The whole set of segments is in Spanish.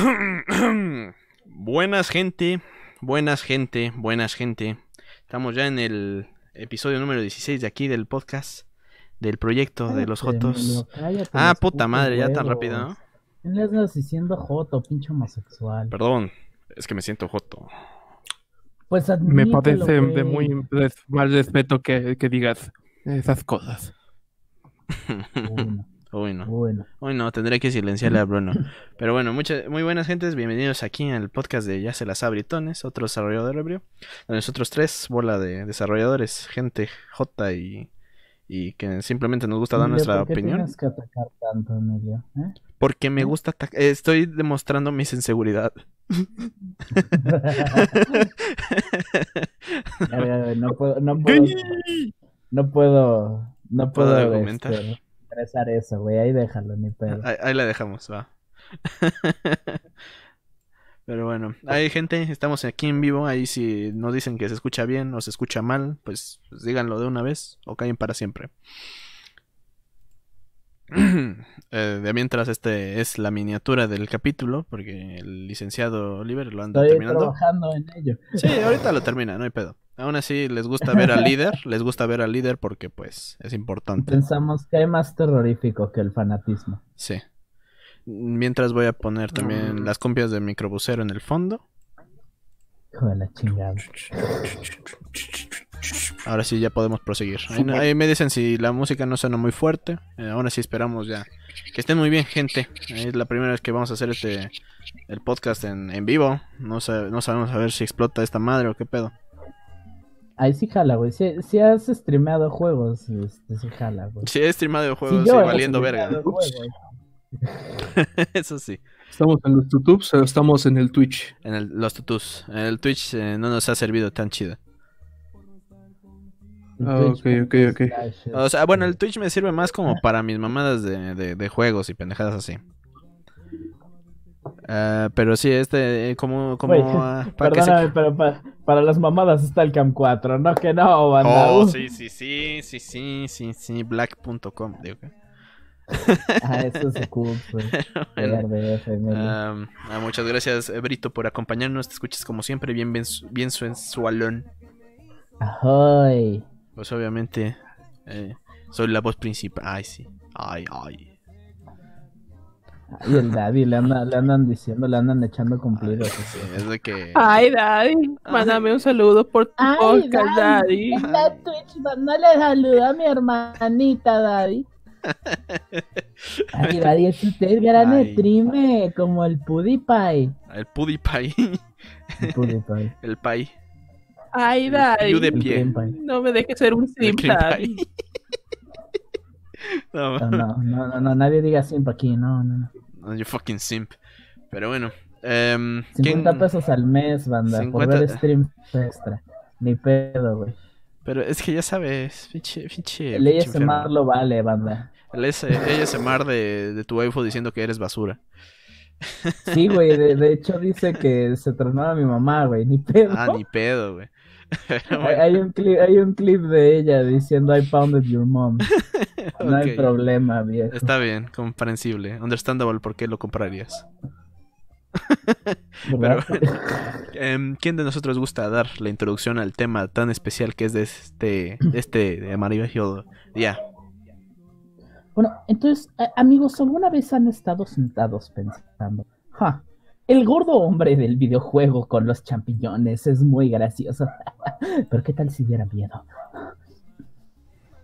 buenas gente, buenas gente, buenas gente. Estamos ya en el episodio número 16 de aquí del podcast, del proyecto de los Jotos. Cállate, Ah, los puta madre, ya tan rápido, ¿no? ¿Quién le andas diciendo joto, pinche homosexual? Perdón, es que me siento joto. Pues Me parece de muy mal respeto que, que digas esas cosas. Bueno, Uy, no. bueno. Uy, no, tendré que silenciarle a Bruno. Pero bueno, muchas, muy buenas gentes, bienvenidos aquí al podcast de Ya se las abritones, otro desarrollador ebrio. Nosotros tres, bola de desarrolladores, gente J y, y que simplemente nos gusta dar Emilio, nuestra ¿por qué opinión. tienes que atacar tanto, Emilio? ¿Eh? Porque me gusta atac- eh, Estoy demostrando mi inseguridad. A ver, a ver, no puedo, no puedo, no puedo, no puedo puedo, argumentar. este, expresar eso, güey, ahí déjalo, ni pedo. Ahí, ahí la dejamos, va. Pero bueno, hay gente, estamos aquí en vivo, ahí si nos dicen que se escucha bien o se escucha mal, pues, pues díganlo de una vez o callen para siempre. Eh, de mientras este es la miniatura del capítulo, porque el licenciado Oliver lo anda Estoy terminando. trabajando en ello. Sí, ahorita lo termina, no hay pedo. Aún así les gusta ver al líder, les gusta ver al líder porque pues es importante. Pensamos que hay más terrorífico que el fanatismo. Sí. Mientras voy a poner también las compias de microbusero en el fondo. Hijo de la chingada. Ahora sí ya podemos proseguir. Ahí, me dicen si la música no suena muy fuerte. Eh, ahora sí esperamos ya. Que estén muy bien, gente. Es la primera vez que vamos a hacer este el podcast en, en vivo. No, sa- no sabemos a ver si explota esta madre o qué pedo. Ahí sí jala, güey. Si, si has streameado juegos, este, sí jala, güey. Si he streamado juegos yo y valiendo verga. Eso sí. Estamos en los YouTubes o estamos en el Twitch. En el- los tutus. En el Twitch eh, no nos ha servido tan chido. Ah, ok, ok, ok. O sea, bueno, el Twitch me sirve más como para mis mamadas de, de- de juegos y pendejadas así. Ah, pero sí, este, eh, como, para que se- Perdóname, pero pa- para las mamadas está el Cam 4, no que no, banda. Oh, sí, sí, sí, sí, sí, sí, sí, black.com, digo que. Ah, eso es cool. Bueno, ah, muchas gracias, eh, Brito, por acompañarnos. Te escuchas como siempre, bien, bien, su- bien sensualón. Ahoy. Pues obviamente, eh, soy la voz principal. Ay, sí. Ay, ay. Y el daddy le, anda- le andan diciendo, le andan echando cumplidos. Sí, es de que. Ay, Daddy, mándame un saludo por tu podcast, Daddy. Está Twitch dándole saludo a mi hermanita, Daddy. Ay, Daddy, es usted gran Ay. streamer, como el PewDiePie. El PewDiePie. El PewDiePie. El Pai. Ay, Daddy. De El pie. PewDiePie. No me dejes ser un El simp, Cream Daddy. No, No, no, no, nadie diga siempre aquí, no, no, no. you fucking simp. Pero bueno. em, ¿quién- 50 pesos al mes, banda, 50 por ver streams extra. Ni pedo, güey. Pero es que ya sabes, pinche, pinche. El ASMR lo vale, banda. El ASMR de, de tu waifu diciendo que eres basura. Sí, güey, de, de hecho dice que se tronó a mi mamá, güey, ni pedo. Ah, ni pedo, güey. Hay, bueno, hay un clip, hay un clip de ella diciendo I pounded your mom. No hay problema, viejo. Está bien, comprensible. Understandable, ¿por qué lo comprarías? Em, ¿Quién de nosotros gusta dar la introducción al tema tan especial que es de este, de este de maravilloso día? Bueno, entonces, amigos, ¿alguna vez han estado sentados pensando, "Ja, el gordo hombre del videojuego con los champiñones es muy gracioso, pero qué tal si diera miedo?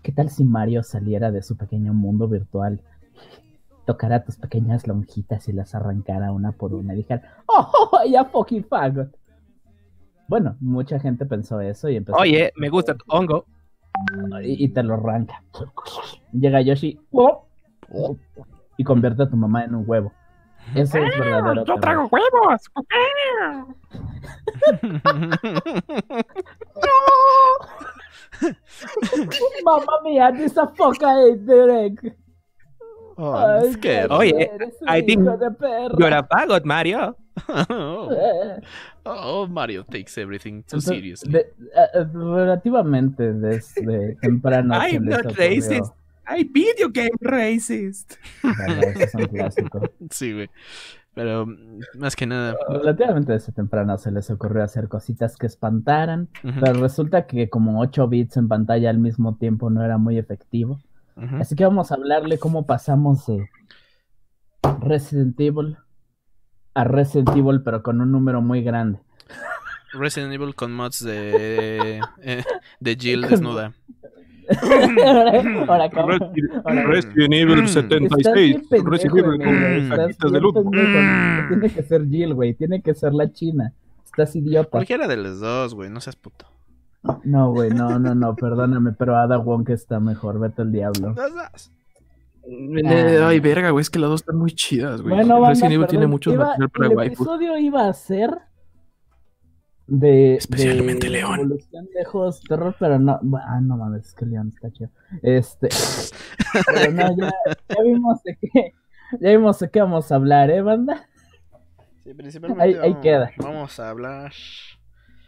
¿Qué tal si Mario saliera de su pequeño mundo virtual, tocara tus pequeñas lonjitas y las arrancara una por una y dijera, ¡Oh, ya fucking fagot! Bueno, mucha gente pensó eso y empezó Oye, me gusta tu hongo. y, y te lo arranca. Llega Yoshi ¡oh! y convierte a tu mamá en un huevo. Eso es verdadero. Yo traigo huevos. Mamma mía, this a foca ate the egg. Oh, Ay, es que- Oye, I think. You're a fagot, Mario. oh, oh, Mario takes everything too entonces, seriously. de- eh, relativamente desde temprano. I'm not racist. I video game racist. Vale, eso es un clásico. Sí, güey. Pero más que nada. Relativamente desde temprano se les ocurrió hacer cositas que espantaran. Pero resulta que como 8 bits en pantalla al mismo tiempo no era muy efectivo. Así que vamos a hablarle cómo pasamos de Resident Evil a Resident Evil, pero con un número muy grande. Resident Evil con mods de, eh, de Jill desnuda. ahora, Resident Evil 76. Resident Evil con de luz. Tiene que ser Jill, güey. Tiene que ser la china. Estás idiota. Cualquiera de los dos, güey. No seas puto. No, güey. No, no, no. Perdóname, pero Ada Wong está mejor. Vete al diablo. Ah. Ay, verga, güey. Es que las dos están muy chidas, güey. Bueno, Resident Evil tiene mucho material para El episodio iba a ser de, especialmente León evolución de juegos de terror pero no ah no mames es que León está chido este pero no ya, ya, vimos de qué ya vimos de qué vamos a hablar eh banda sí principalmente ahí, ahí queda vamos a hablar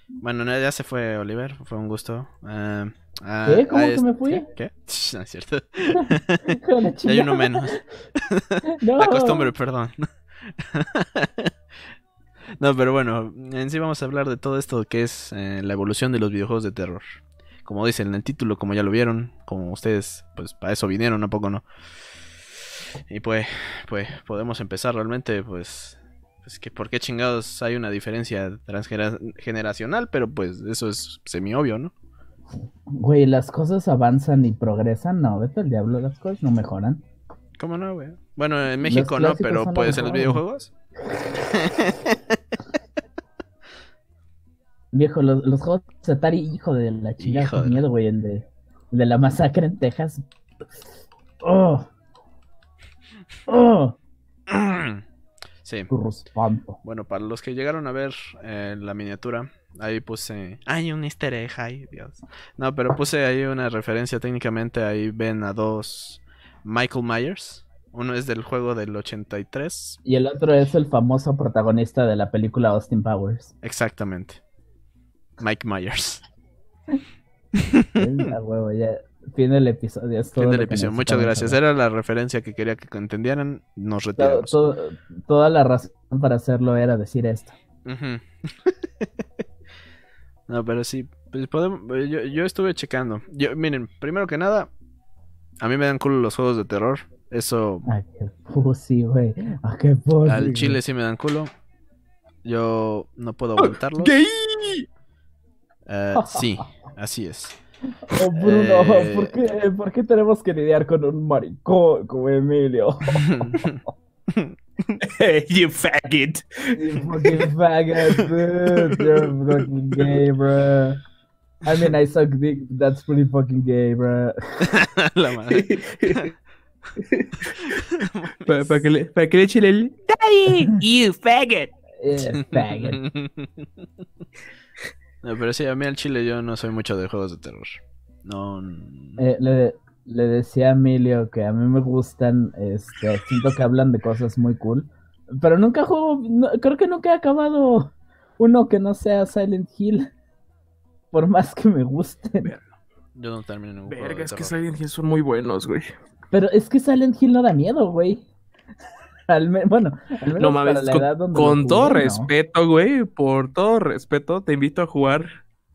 bueno ya se fue Oliver fue un gusto uh, ¿Qué? ¿Cómo que me fui? ¿Qué? No es cierto. ya hay uno menos. no. La costumbre, perdón. No, pero bueno, en sí vamos a hablar de todo esto que es eh, la evolución de los videojuegos de terror. Como dice en el título, como ya lo vieron, como ustedes, pues para eso vinieron, ¿a poco no? Y pues, pues podemos empezar realmente, pues, pues que por qué chingados hay una diferencia transgeneracional, pero pues eso es semi obvio, ¿no? Güey, las cosas avanzan y progresan, no, vete al diablo, las cosas no mejoran. ¿Cómo no, güey? Bueno, en México no, pero pues en los videojuegos. Viejo, los, los juegos de Atari, hijo de la chingada, miedo, güey, el de, de la masacre en Texas. ¡Oh! ¡Oh! Sí. Bueno, para los que llegaron a ver eh, la miniatura, ahí puse. Hay un easter egg, ay, Dios. No, pero puse ahí una referencia técnicamente. Ahí ven a dos Michael Myers. Uno es del juego del 83. Y el otro es el famoso protagonista de la película Austin Powers. Exactamente. Mike Myers. huevo, ya. Fin del episodio. fin del episodio. Muchas gracias. Era la referencia que quería que entendieran. Nos retiramos. toda la razón para hacerlo era decir esto. no, pero sí. Pues podemos, yo, yo, estuve checando. Yo, miren, primero que nada, a mí me dan culo los juegos de terror. Eso. Ay, qué pussy, güey. Ay, qué pussy. Al chile sí me dan culo. Yo no puedo aguantarlo. ¡Gay! Eh, sí, así es. Oh, Bruno, eh, ¿por, qué, ¿por, qué, tenemos que lidiar con un maricón como Emilio? hey, you faggot. You fucking faggot, dude. You're fucking gay, bro. I mean, I suck dick. That's pretty fucking gay, bro. La madre. para, para, que le, para que le eche el... Daddy, you faggot. Yeah, faggot. No, pero sí, a mí al chile yo no soy mucho de juegos de terror. No. Eh, le, le, decía a Emilio que a mí me gustan, este, siento que hablan de cosas muy cool. Pero nunca juego, creo que nunca he acabado uno que no sea Silent Hill. Por más que me gusten. Yo no termino ningún Verga, es que Silent Hill son muy buenos, güey. Pero es que Silent Hill no da miedo, güey. bueno, al menos no mames, con, todo respeto, güey, por todo respeto, te invito a jugar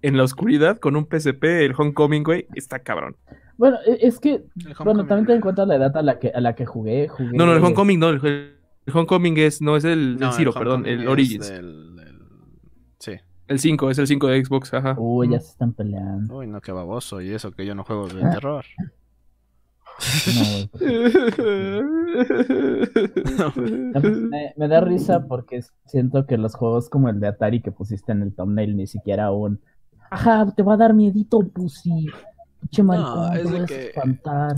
en la oscuridad con un PSP, el Homecoming, güey, está cabrón. Bueno, e, es que, bueno, también ten en cuenta la edad a la que, a la que jugué, No, no, el Homecoming no, el, Homecoming es, no, es el, Zero, perdón, el Origins. Sí. El 5, es el 5 de Xbox, ajá. Uy, ya se están peleando. Uy, no, qué baboso, y eso que yo no juego de terror. me, da risa porque siento que los juegos como el de Atari que pusiste en el thumbnail ni siquiera aún. Ajá, te va a dar miedito, pussy. Pinche maricón, es de que... espantar.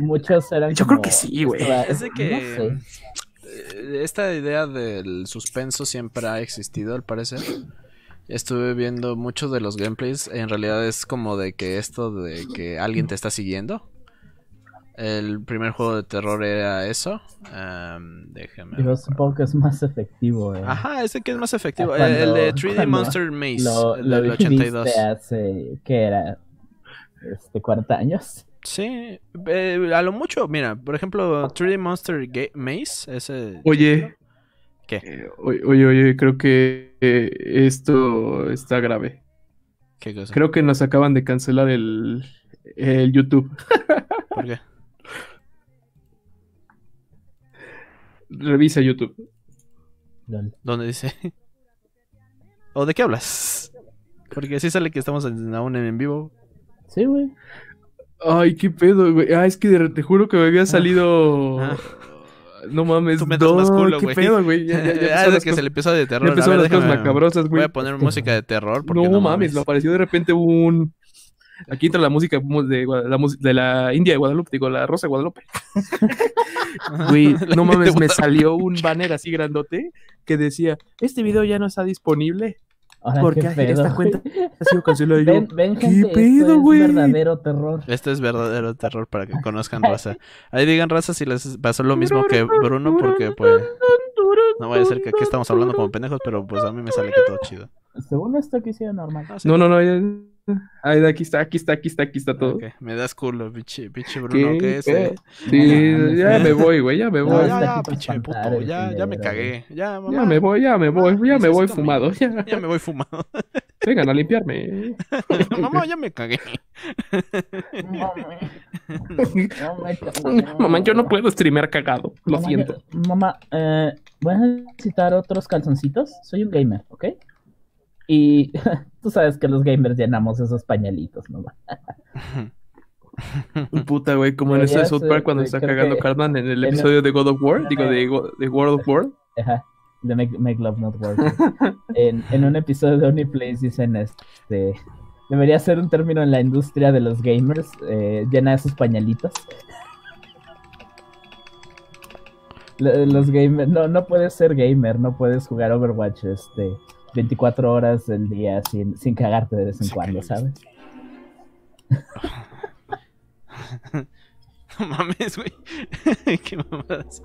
Muchos eran. Yo creo que sí, güey. Es de que. Eh, esta idea del suspenso siempre ha existido, al parecer. Estuve viendo muchos de los gameplays. En realidad es como de que esto de que alguien te está siguiendo. El primer juego de terror era eso. Um, déjame. Yo supongo que es más efectivo. Eh. Ajá, ese que es más efectivo. el de 3D Monster Maze, el del 82. hace, ¿qué era? Este, 40 años. Sí, eh, a lo mucho, mira, por ejemplo, 3D Monster Maze, ese... Oye, ¿Qué? Eh, oye, oye, creo que eh, esto está grave. ¿Qué cosa? Creo que nos acaban de cancelar el, el YouTube. ¿Por qué? Revisa YouTube. ¿Dónde dice? ¿O de qué hablas? Porque así sale que estamos en- aún en, en vivo. Sí, güey. Ay, qué pedo, güey. Ah, es que de- te juro que me había salido. Ah. No mames, Tú metes más culo, qué güey. pedo, güey. Ya, ya, ya ah, es que se le empezó de terror. A empezaron ver, las cosas macabrosas, Voy güey. a poner música de terror. Porque No, no, mames, me apareció de repente un. Aquí entra la música de, la, de la India de Guadalupe, digo, la Rosa de Guadalupe. Güey, no mames, me salió un banner así grandote que decía: Este video ya no está disponible Ahora, porque esta cuenta ha sido cancelada. Y yo, Ven, ven, ¿qué gente, pedo, esto güey? es verdadero terror. Este es verdadero terror para que conozcan raza. Ahí digan raza si les pasó lo mismo que Bruno, porque pues no vaya a ser que aquí estamos hablando como pendejos, pero pues a mí me sale que todo chido. Según esto que hicieron normal. Ah, sí. No, no, no. ya- Ay, de aquí está, aquí está, aquí está, aquí está todo. Me das culo, pinche, pinche Bruno, ¿Qué ¿qué es? eh? Sí, No ya me voy, güey, ya me No, Ya, voy. ya, ya, pinche puto, ya, ya me cagué. Ya, mamá. Ya me voy, ya me voy, ya me voy fumado. Ya, Ya me voy fumado. vengan a limpiarme. mamá, ya me cagué. Mamá, yo no puedo streamear cagado. Lo Mamá, siento. Mamá, eh, voy a necesitar otros calzoncitos. Soy un gamer, ¿ok? Y tú sabes que los gamers llenamos esos pañalitos, mamá. Puta, güey, como en ese de South Park cuando está cagando Cartman en el episodio de God of War. Digo, de, World of War. Ajá, de Make, Make Love Not Work. en, en un episodio de Uniplays dicen este. Debería ser un término en la industria de los gamers, eh, llena de sus pañalitos. Lo- Los gamers, no, no puedes ser gamer, no puedes jugar Overwatch este 24 horas del día sin, sin cagarte de vez en cuando, ¿sabes? No mames, güey. Qué mamadas.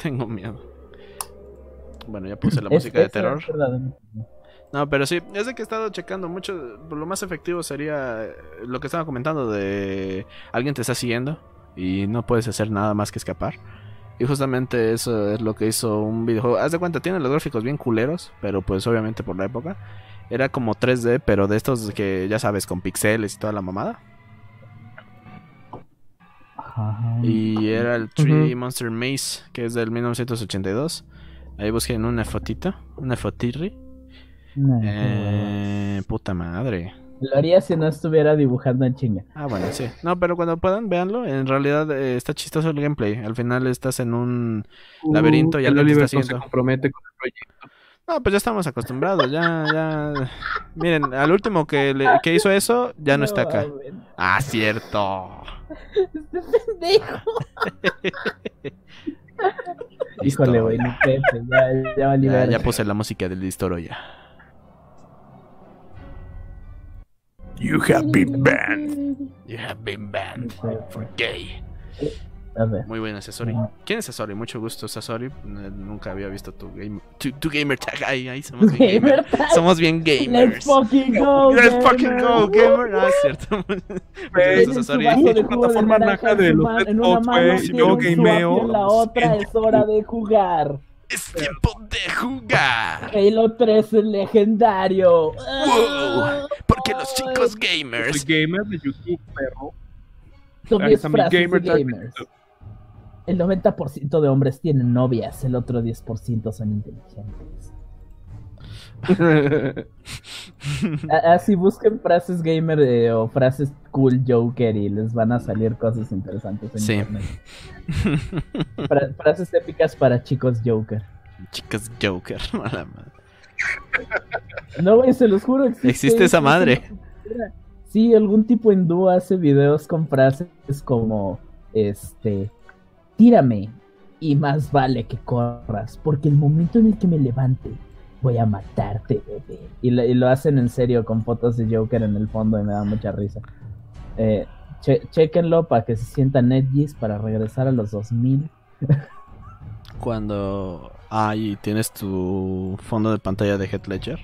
Tengo miedo. Bueno, ya puse la Es- música de terror. No, pero sí, es de que he estado checando mucho. Lo más efectivo sería eh, lo que estaba comentando de alguien te está siguiendo y no puedes hacer nada más que escapar. Y justamente eso es lo que hizo un videojuego. Haz de cuenta, tiene los gráficos bien culeros, pero pues obviamente por la época. Era como 3D, pero de estos que ya sabes, con pixeles y toda la mamada. Ajá. Y era el Tree Ujú. Monster Maze, que es del 1982. Ahí busquen una fotita, una fotirri. No, Eh, puta madre. Lo haría si no estuviera dibujando en chinga. Ah, bueno, sí. No, pero cuando puedan, véanlo. En realidad eh, está chistoso el gameplay. Al final estás en un laberinto y Uh, te Oliver está no se compromete con el proyecto. No, pues ya estamos acostumbrados. Ya, ya. Miren, al último que, le- que hizo eso, ya no está acá. Ah, cierto. Este pendejo. Híjole, güey, Pepe, ya, ya valí Ya, ya puse la música del Distoro ya. You have been banned. You have been banned for gay. Muy buena, Sasori. ¿Quién es Sasori? Mucho gusto, Sasori. Eh, Nunca había visto tu, game, tu, tu gamer tag. Ay, ay, somos bien Gamer gamers. tag. Somos bien gamers. Let's fucking go. Let's fucking gamer. go, gamer. Ah, es cierto. Muchas gracias, Sasori. de Plataforma naja de los Red en una Fox, mano güey. tiene Yo gameo. en la otra es hora de jugar. Es tiempo de jugar. Halo 3 es legendario. Wow, porque los chicos Soy gamers. gamer de YouTube, perro. Son Ahí 10 está mi frases gamer de tag. gamers. El 90% de hombres tienen novias, el otro 10% son inteligentes. Así busquen frases gamer eh, o frases cool Joker y les van a salir cosas interesantes en Sí. internet. Fra- frases épicas para chicos Joker. Chicos Joker. Mala madre. No, güey, se los juro. Existe, Existe esa madre. Sí, algún tipo hindú hace videos con frases como, este, tírame y más vale que corras, porque el momento en el que me levante voy a matarte, bebé. Y lo, y lo hacen en serio con fotos de Joker en el fondo y me da mucha risa. Eh, che- chequenlo para que se sientan edgys para regresar a los 2000. Cuando. Ay, tienes tu fondo de pantalla de Head Ledger.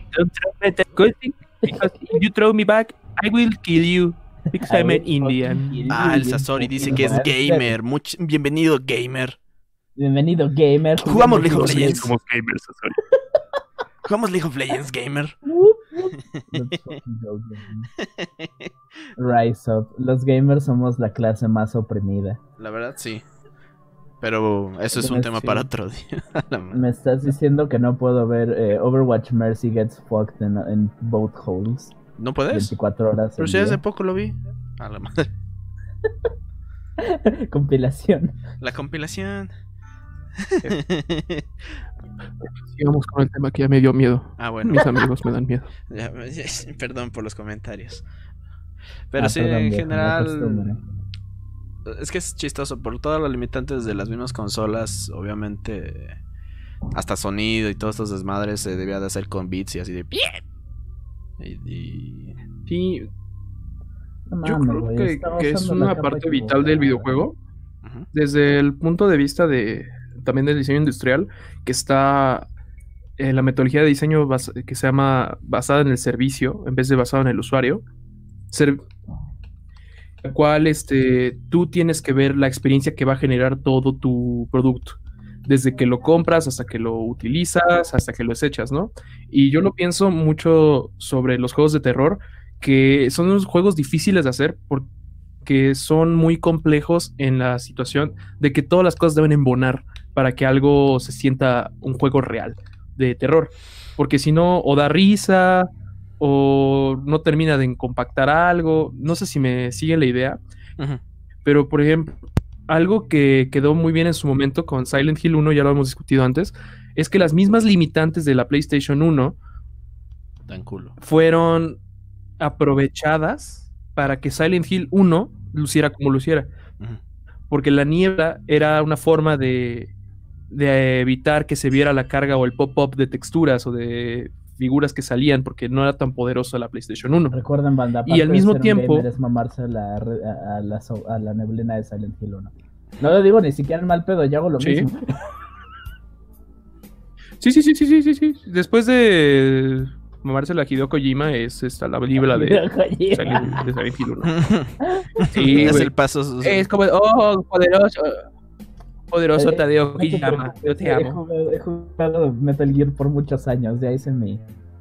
You throw me back, I will kill you. Because I'm an Indian. Ah, el Sasori dice que es gamer. Much- Bienvenido, gamer. Bienvenido, gamer. Jugamos League of Legends. Como gamers, Jugamos League of Legends, gamer. Rise up. Los gamers somos la clase más oprimida. La verdad, sí. Pero eso es un tema para otro día. Me estás diciendo que no puedo ver eh, Overwatch Mercy Gets Fucked en, both holes. ¿No puedes? 24 horas. Pero si hace poco lo vi. A la madre. compilación. La compilación. Sigamos con el tema que ya me dio miedo. Ah, bueno. Mis amigos me dan miedo. perdón por los comentarios. Pero ah, sí, en general es que es chistoso, por todas las limitantes de las mismas consolas, obviamente hasta sonido y todos estos desmadres se debía de hacer con beats y así de y, Sí. Yo creo que, es una parte vital del videojuego. Desde el punto de vista de también del diseño industrial, que está en la metodología de diseño que se llama basada en el servicio en vez de basada en el usuario la cual este, tú tienes que ver la experiencia que va a generar todo tu producto. Desde que lo compras hasta que lo utilizas, hasta que lo desechas, ¿no? Y yo lo pienso mucho sobre los juegos de terror, que son unos juegos difíciles de hacer porque son muy complejos en la situación de que todas las cosas deben embonar para que algo se sienta un juego real de terror. Porque si no, o da risa, o no termina de compactar algo. No sé si me sigue la idea. Pero, por ejemplo, algo que quedó muy bien en su momento con Silent Hill 1, ya lo hemos discutido antes, es que las mismas limitantes de la PlayStation 1 fueron aprovechadas para que Silent Hill 1 luciera como luciera. Porque la niebla era una forma de, de evitar que se viera la carga o el pop-up de texturas o de figuras que salían porque no era tan poderosa la PlayStation 1. Recuerden, banda, y al mismo tiempo es mamarse la, a, la, a, la, neblina de Silent Hill 1. No lo digo ni siquiera en mal pedo, yo hago lo mismo. Sí, sí, sí, sí, sí, sí, sí. Después de mamarse la Hideo Kojima es esta la libra de, de, Silent, Hill 1. Sí, es el paso. Es como, oh, poderoso poderoso eh, Tadeo Kojima, yo te amo. He jugado, Metal Gear por muchos años, ya hice mi...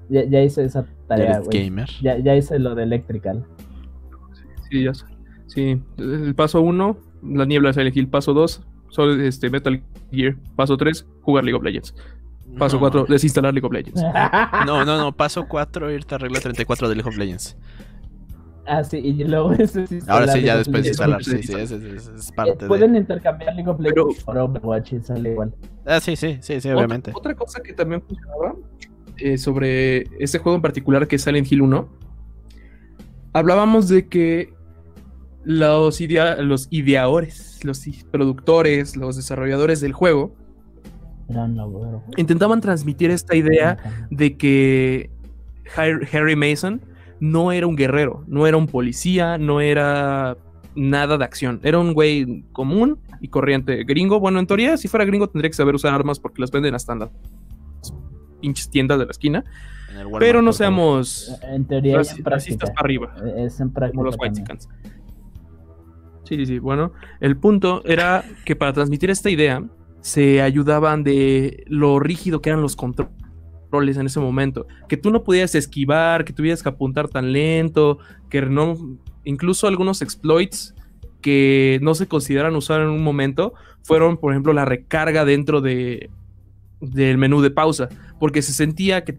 Ya, hice esa tarea, güey. Ya, ya, hice lo de Electrical. Sí, ya sé. Sí, el paso 1, la niebla Silent Hill. Paso 2, este, Metal Gear. Paso 3, jugar League of Legends. Paso 4, desinstalar League of Legends. No, no, no. Paso 4, irte a regla 34 de League of Legends. Ah, sí, y luego eso sí Ahora sí, ya después de instalar, sí, sí, es, es, parte Pueden intercambiar League of Legends por Overwatch y sale igual. Ah, sí, sí, sí, sí, obviamente. Otra, cosa que también funcionaba eh, sobre este juego en particular que es Silent Hill 1, hablábamos de que los, los ideadores, los productores, los desarrolladores del juego intentaban transmitir esta idea de que Harry Mason no era un guerrero, no era un policía, no era nada de acción. Era un güey común y corriente. Gringo, bueno, en teoría, si fuera gringo tendría que saber usar armas porque las venden hasta en las pinches tiendas de la esquina. Pero no seamos en teoría racistas para arriba. Es en como los white Sí, sí, sí. Bueno, el punto era que para transmitir esta idea se ayudaban de lo rígido que eran los controles roles en ese momento. Que tú no pudieras esquivar, que tuvieras que apuntar tan lento, que no. Incluso algunos exploits que no se consideran usar en un momento fueron, por ejemplo, la recarga dentro de del menú de pausa, porque se sentía que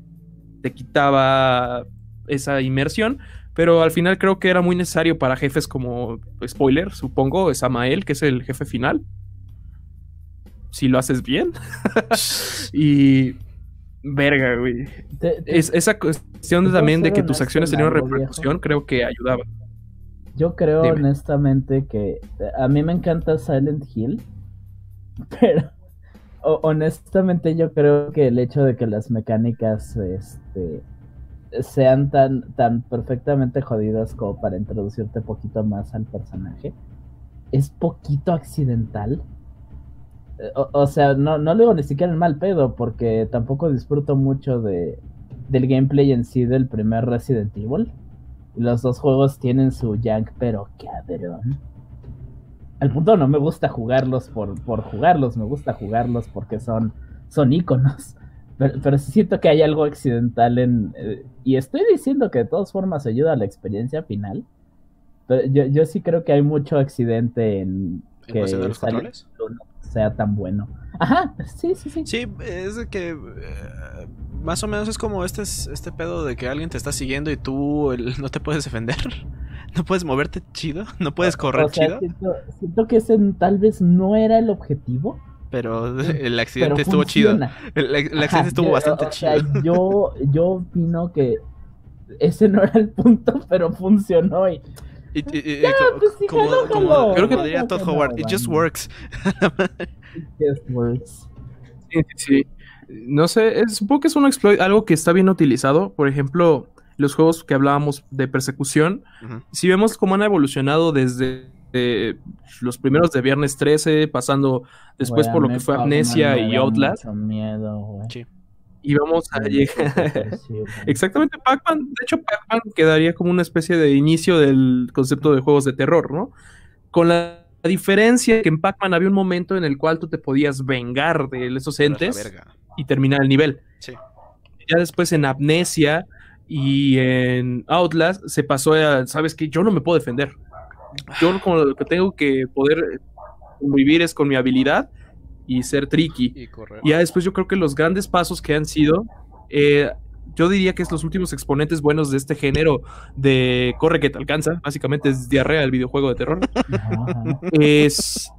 te quitaba esa inmersión, pero al final creo que era muy necesario para jefes como spoiler, supongo, es Amael, que es el jefe final. Si lo haces bien. y Verga, güey. esa cuestión también de que tus acciones tenían una repercusión, creo que ayudaba. Yo creo honestamente que a mí me encanta Silent Hill, pero honestamente yo creo que el hecho de que las mecánicas este, sean tan, tan perfectamente jodidas como para introducirte poquito más al personaje es poquito accidental o, sea, no, no lo digo ni siquiera en mal pedo, porque tampoco disfruto mucho de, del gameplay en sí del primer Resident Evil. Los dos juegos tienen su jank, pero cabrón. Al punto no me gusta jugarlos por, por jugarlos, me gusta jugarlos porque son, son íconos. Pero, pero siento que hay algo accidental en... Eh, y estoy diciendo que de todas formas ayuda a la experiencia final. Pero yo, yo sí creo que hay mucho accidente en que los controles? Sea tan bueno. Ajá, sí, sí, sí. Sí, es que eh, más o menos es como este, este pedo de que alguien te está siguiendo y tú no te puedes defender. No puedes moverte chido, no puedes correr chido. Siento, que ese tal vez no era el objetivo. Pero el accidente estuvo chido. El, accidente estuvo bastante chido. yo, yo opino que ese no era el punto, pero funcionó y pues como, creo que diría Todd Howard, it just works. it just works. Sí, sí, sí. No sé, supongo que es un exploit, algo que está bien utilizado. Por ejemplo, los juegos que hablábamos de persecución, si vemos cómo han evolucionado desde eh, los primeros de Viernes 13, pasando después por lo que fue Amnesia y Outlast. Miedo, sí y vamos a llegar. Exactamente, Pac-Man. De hecho, Pac-Man quedaría como una especie de inicio del concepto de juegos de terror, ¿no? Con la diferencia que en Pac-Man había un momento en el cual tú te podías vengar de esos entes y terminar el nivel. Sí. Ya después en Amnesia y en Outlast se pasó a, ¿sabes qué? Yo no me puedo defender. Yo como lo que tengo que poder vivir es con mi habilidad y ser tricky. Y, ya después yo creo que los grandes pasos que han sido, eh, yo diría que es los últimos exponentes buenos de este género de corre que te alcanza, básicamente es diarrea el videojuego de terror. es...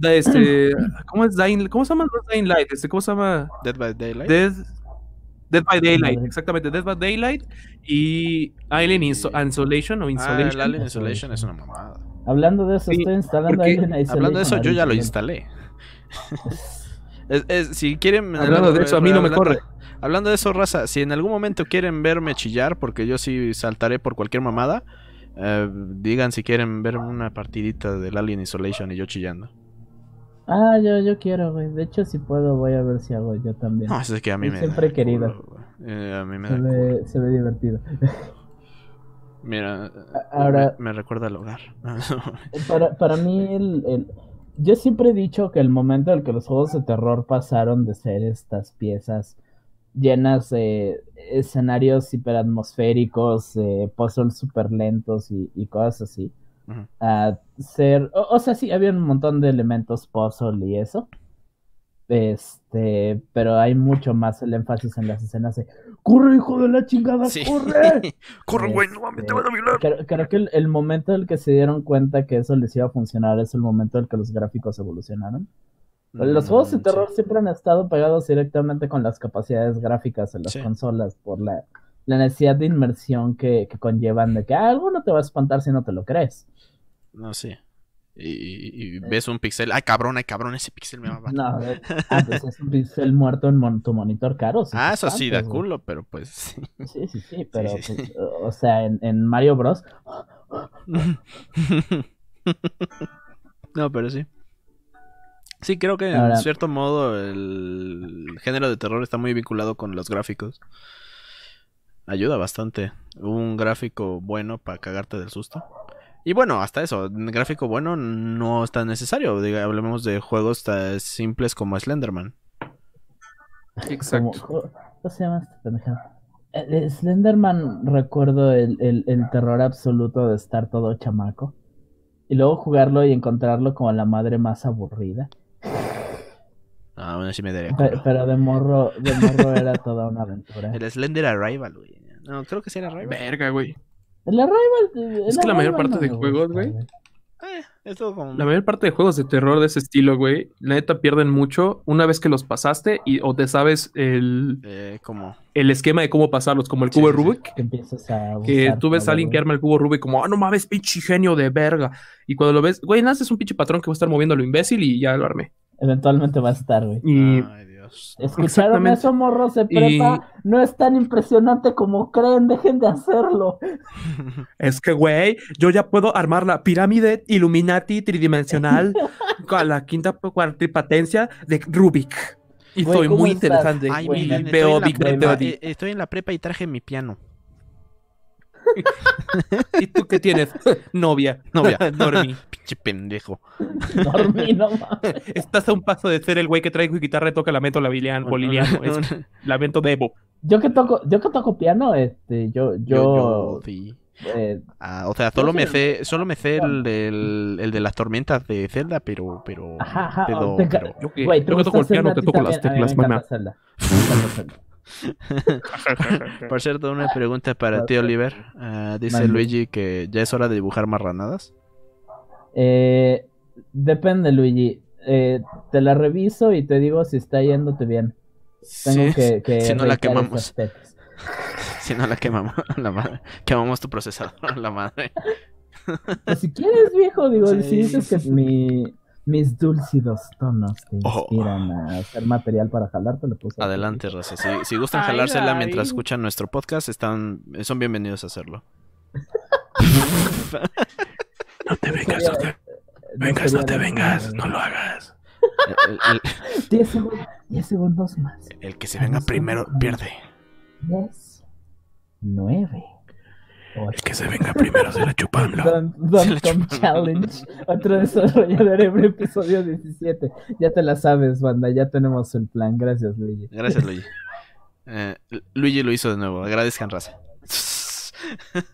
Este, ¿Cómo es ¿Cómo se llama Dying Light? Este, ¿Cómo se llama? Dead by Daylight. Dead, by Daylight, exactamente. Dead by Daylight y Alien Insolation o Insolation. Ah, Alien Insolation es una mamada. Hablando de eso, estoy instalando Alien Isolation. Hablando de eso, yo ya lo instalé. si quieren. Hablando de eso, a mí no me corre. Hablando de eso, raza, si en algún momento quieren verme chillar, porque yo sí saltaré por cualquier mamada, eh, digan si quieren ver una partidita del Alien Isolation y yo chillando. Ah, yo, yo quiero, güey. De hecho, si puedo, voy a ver si hago yo también. No, es que a mí me. Siempre he querido. Eh, a mí me se, ve, se ve divertido. Mira, Ahora, me, recuerda al hogar. para, para mí, el yo siempre he dicho que el momento en el que los juegos de terror pasaron de ser estas piezas llenas de escenarios hiperatmosféricos, eh, puzzles súper lentos y, cosas así, a ser, o, sea, sí, había un montón de elementos puzzle y eso, este, pero hay mucho más el énfasis en las escenas de ¡Corre, hijo de la chingada! ¡Corre! ¡Corre, güey! ¡No mames, te van a violar! Creo, que el, momento en el que se dieron cuenta que eso les iba a funcionar es el momento en el que los gráficos evolucionaron. los mm, juegos de terror siempre han estado pegados directamente con las capacidades gráficas de las consolas por la, necesidad de inmersión que, conllevan de que ah, algo no te va a espantar si no te lo crees. No, sí y, ves un pixel, ay cabrón, ay cabrón, ese pixel me va a matar. No, ah, pues es un pixel muerto en tu monitor caro. ah, eso sí, da culo, pero pues. Sí, sí, sí, pero, pues, o sea, en, Mario Bros. no, pero sí. Sí, creo que en cierto modo el género de terror está muy vinculado con los gráficos. Ayuda bastante. Un gráfico bueno para cagarte del susto. Y bueno, hasta eso, gráfico bueno no es tan necesario. Diga, hablemos de juegos tan simples como Slenderman. Exacto. ¿Cómo, se llama este pendejada? Eh, Slenderman recuerdo el, terror absoluto de estar todo chamaco. Y luego jugarlo y encontrarlo como la madre más aburrida. Ah, bueno, sí me daría pero, de morro, de morro era toda una aventura. El Slender Arrival, güey. No, creo que sí era Arrival. Verga, güey. El Arrival. es que la mayor parte de juegos, güey. Eh, como... La mayor parte de juegos de terror de ese estilo, güey, la neta pierden mucho una vez que los pasaste y o te sabes el eh, ¿cómo? el esquema de cómo pasarlos, como el cubo Rubik. Que empiezas a que tú ves a alguien que arma el cubo Rubik como, ah, no mames, pinche genio de verga. Y cuando lo ves, güey, naces un pinche patrón que va a estar moviendo a lo imbécil y ya lo armé. Eventualmente va a estar, güey. Y ¿Escucharon eso, morros de prepa? No es tan impresionante como creen, dejen de hacerlo. Es que, güey, yo ya puedo armar la pirámide Illuminati tridimensional con la quinta cuartipatencia de Rubik. Y estoy muy interesante. Ay, veo estoy, en la, estoy en la prepa y traje mi piano. ¿Y tú qué tienes? Novia. Novia. Dormí. Pinche pendejo. Dormí, no mames. Estás a un paso de ser el güey que trae guitarra y toca lamento labilian- boliviano. Es lamento de Evo. Yo que toco, yo que toco piano, este, yo, yo, Yo, yo, sí. eh, Ah, o sea, solo me sé, solo me sé el, del, el de las tormentas de Zelda, pero, pero, Ajá, ajá, pero, te pero- Yo que, güey, ¿te yo que toco el piano, te toco las también, a mí teclas, me Por cierto, una pregunta para ti, Oliver. Ah, dice. Luigi que ya es hora de dibujar marranadas. Eh, depende, Luigi. Eh, te la reviso y te digo si está yéndote bien. Tengo Sí, que, que si no la quemamos. Si no la quemamos, la madre. Quemamos tu procesador, la madre. Pues si quieres, viejo, digo, Sí. si dices que mi, mis dúlcidos tonos te Oh. inspiran a hacer material para jalarte, le puse. Adelante, Rosa. Si, si gustan Ay, jalársela ay. mientras escuchan nuestro podcast, están, son bienvenidos a hacerlo. No te vengas, no te vengas, no te vengas, no lo hagas. El, el- 10 segundos, 10 segundos más. el que se venga primero pierde. 10, 9, El que se venga primero se la Come chupan. Challenge. Otro desarrollador en episodio 17. Ya te la sabes, banda. Ya tenemos el plan. Gracias, Luigi. Gracias, Luigi. Eh, Luigi lo hizo de nuevo. Agradezcan, raza.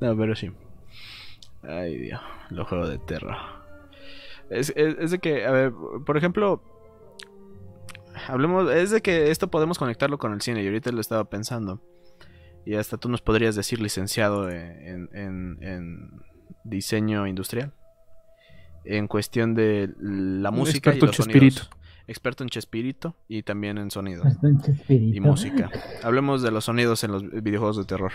no, pero sí. Ay, Dios. Los juegos de terror. Es, es- es de que, a ver, por ejemplo, hablemos, es de que esto podemos conectarlo con el cine y ahorita lo estaba pensando. Y hasta tú nos podrías decir licenciado en, en- en diseño industrial. En cuestión de la música experto y en los Chespirito. sonidos. Experto en Chespirito y también en sonidos Bastante y música. Hablemos de los sonidos en los videojuegos de terror.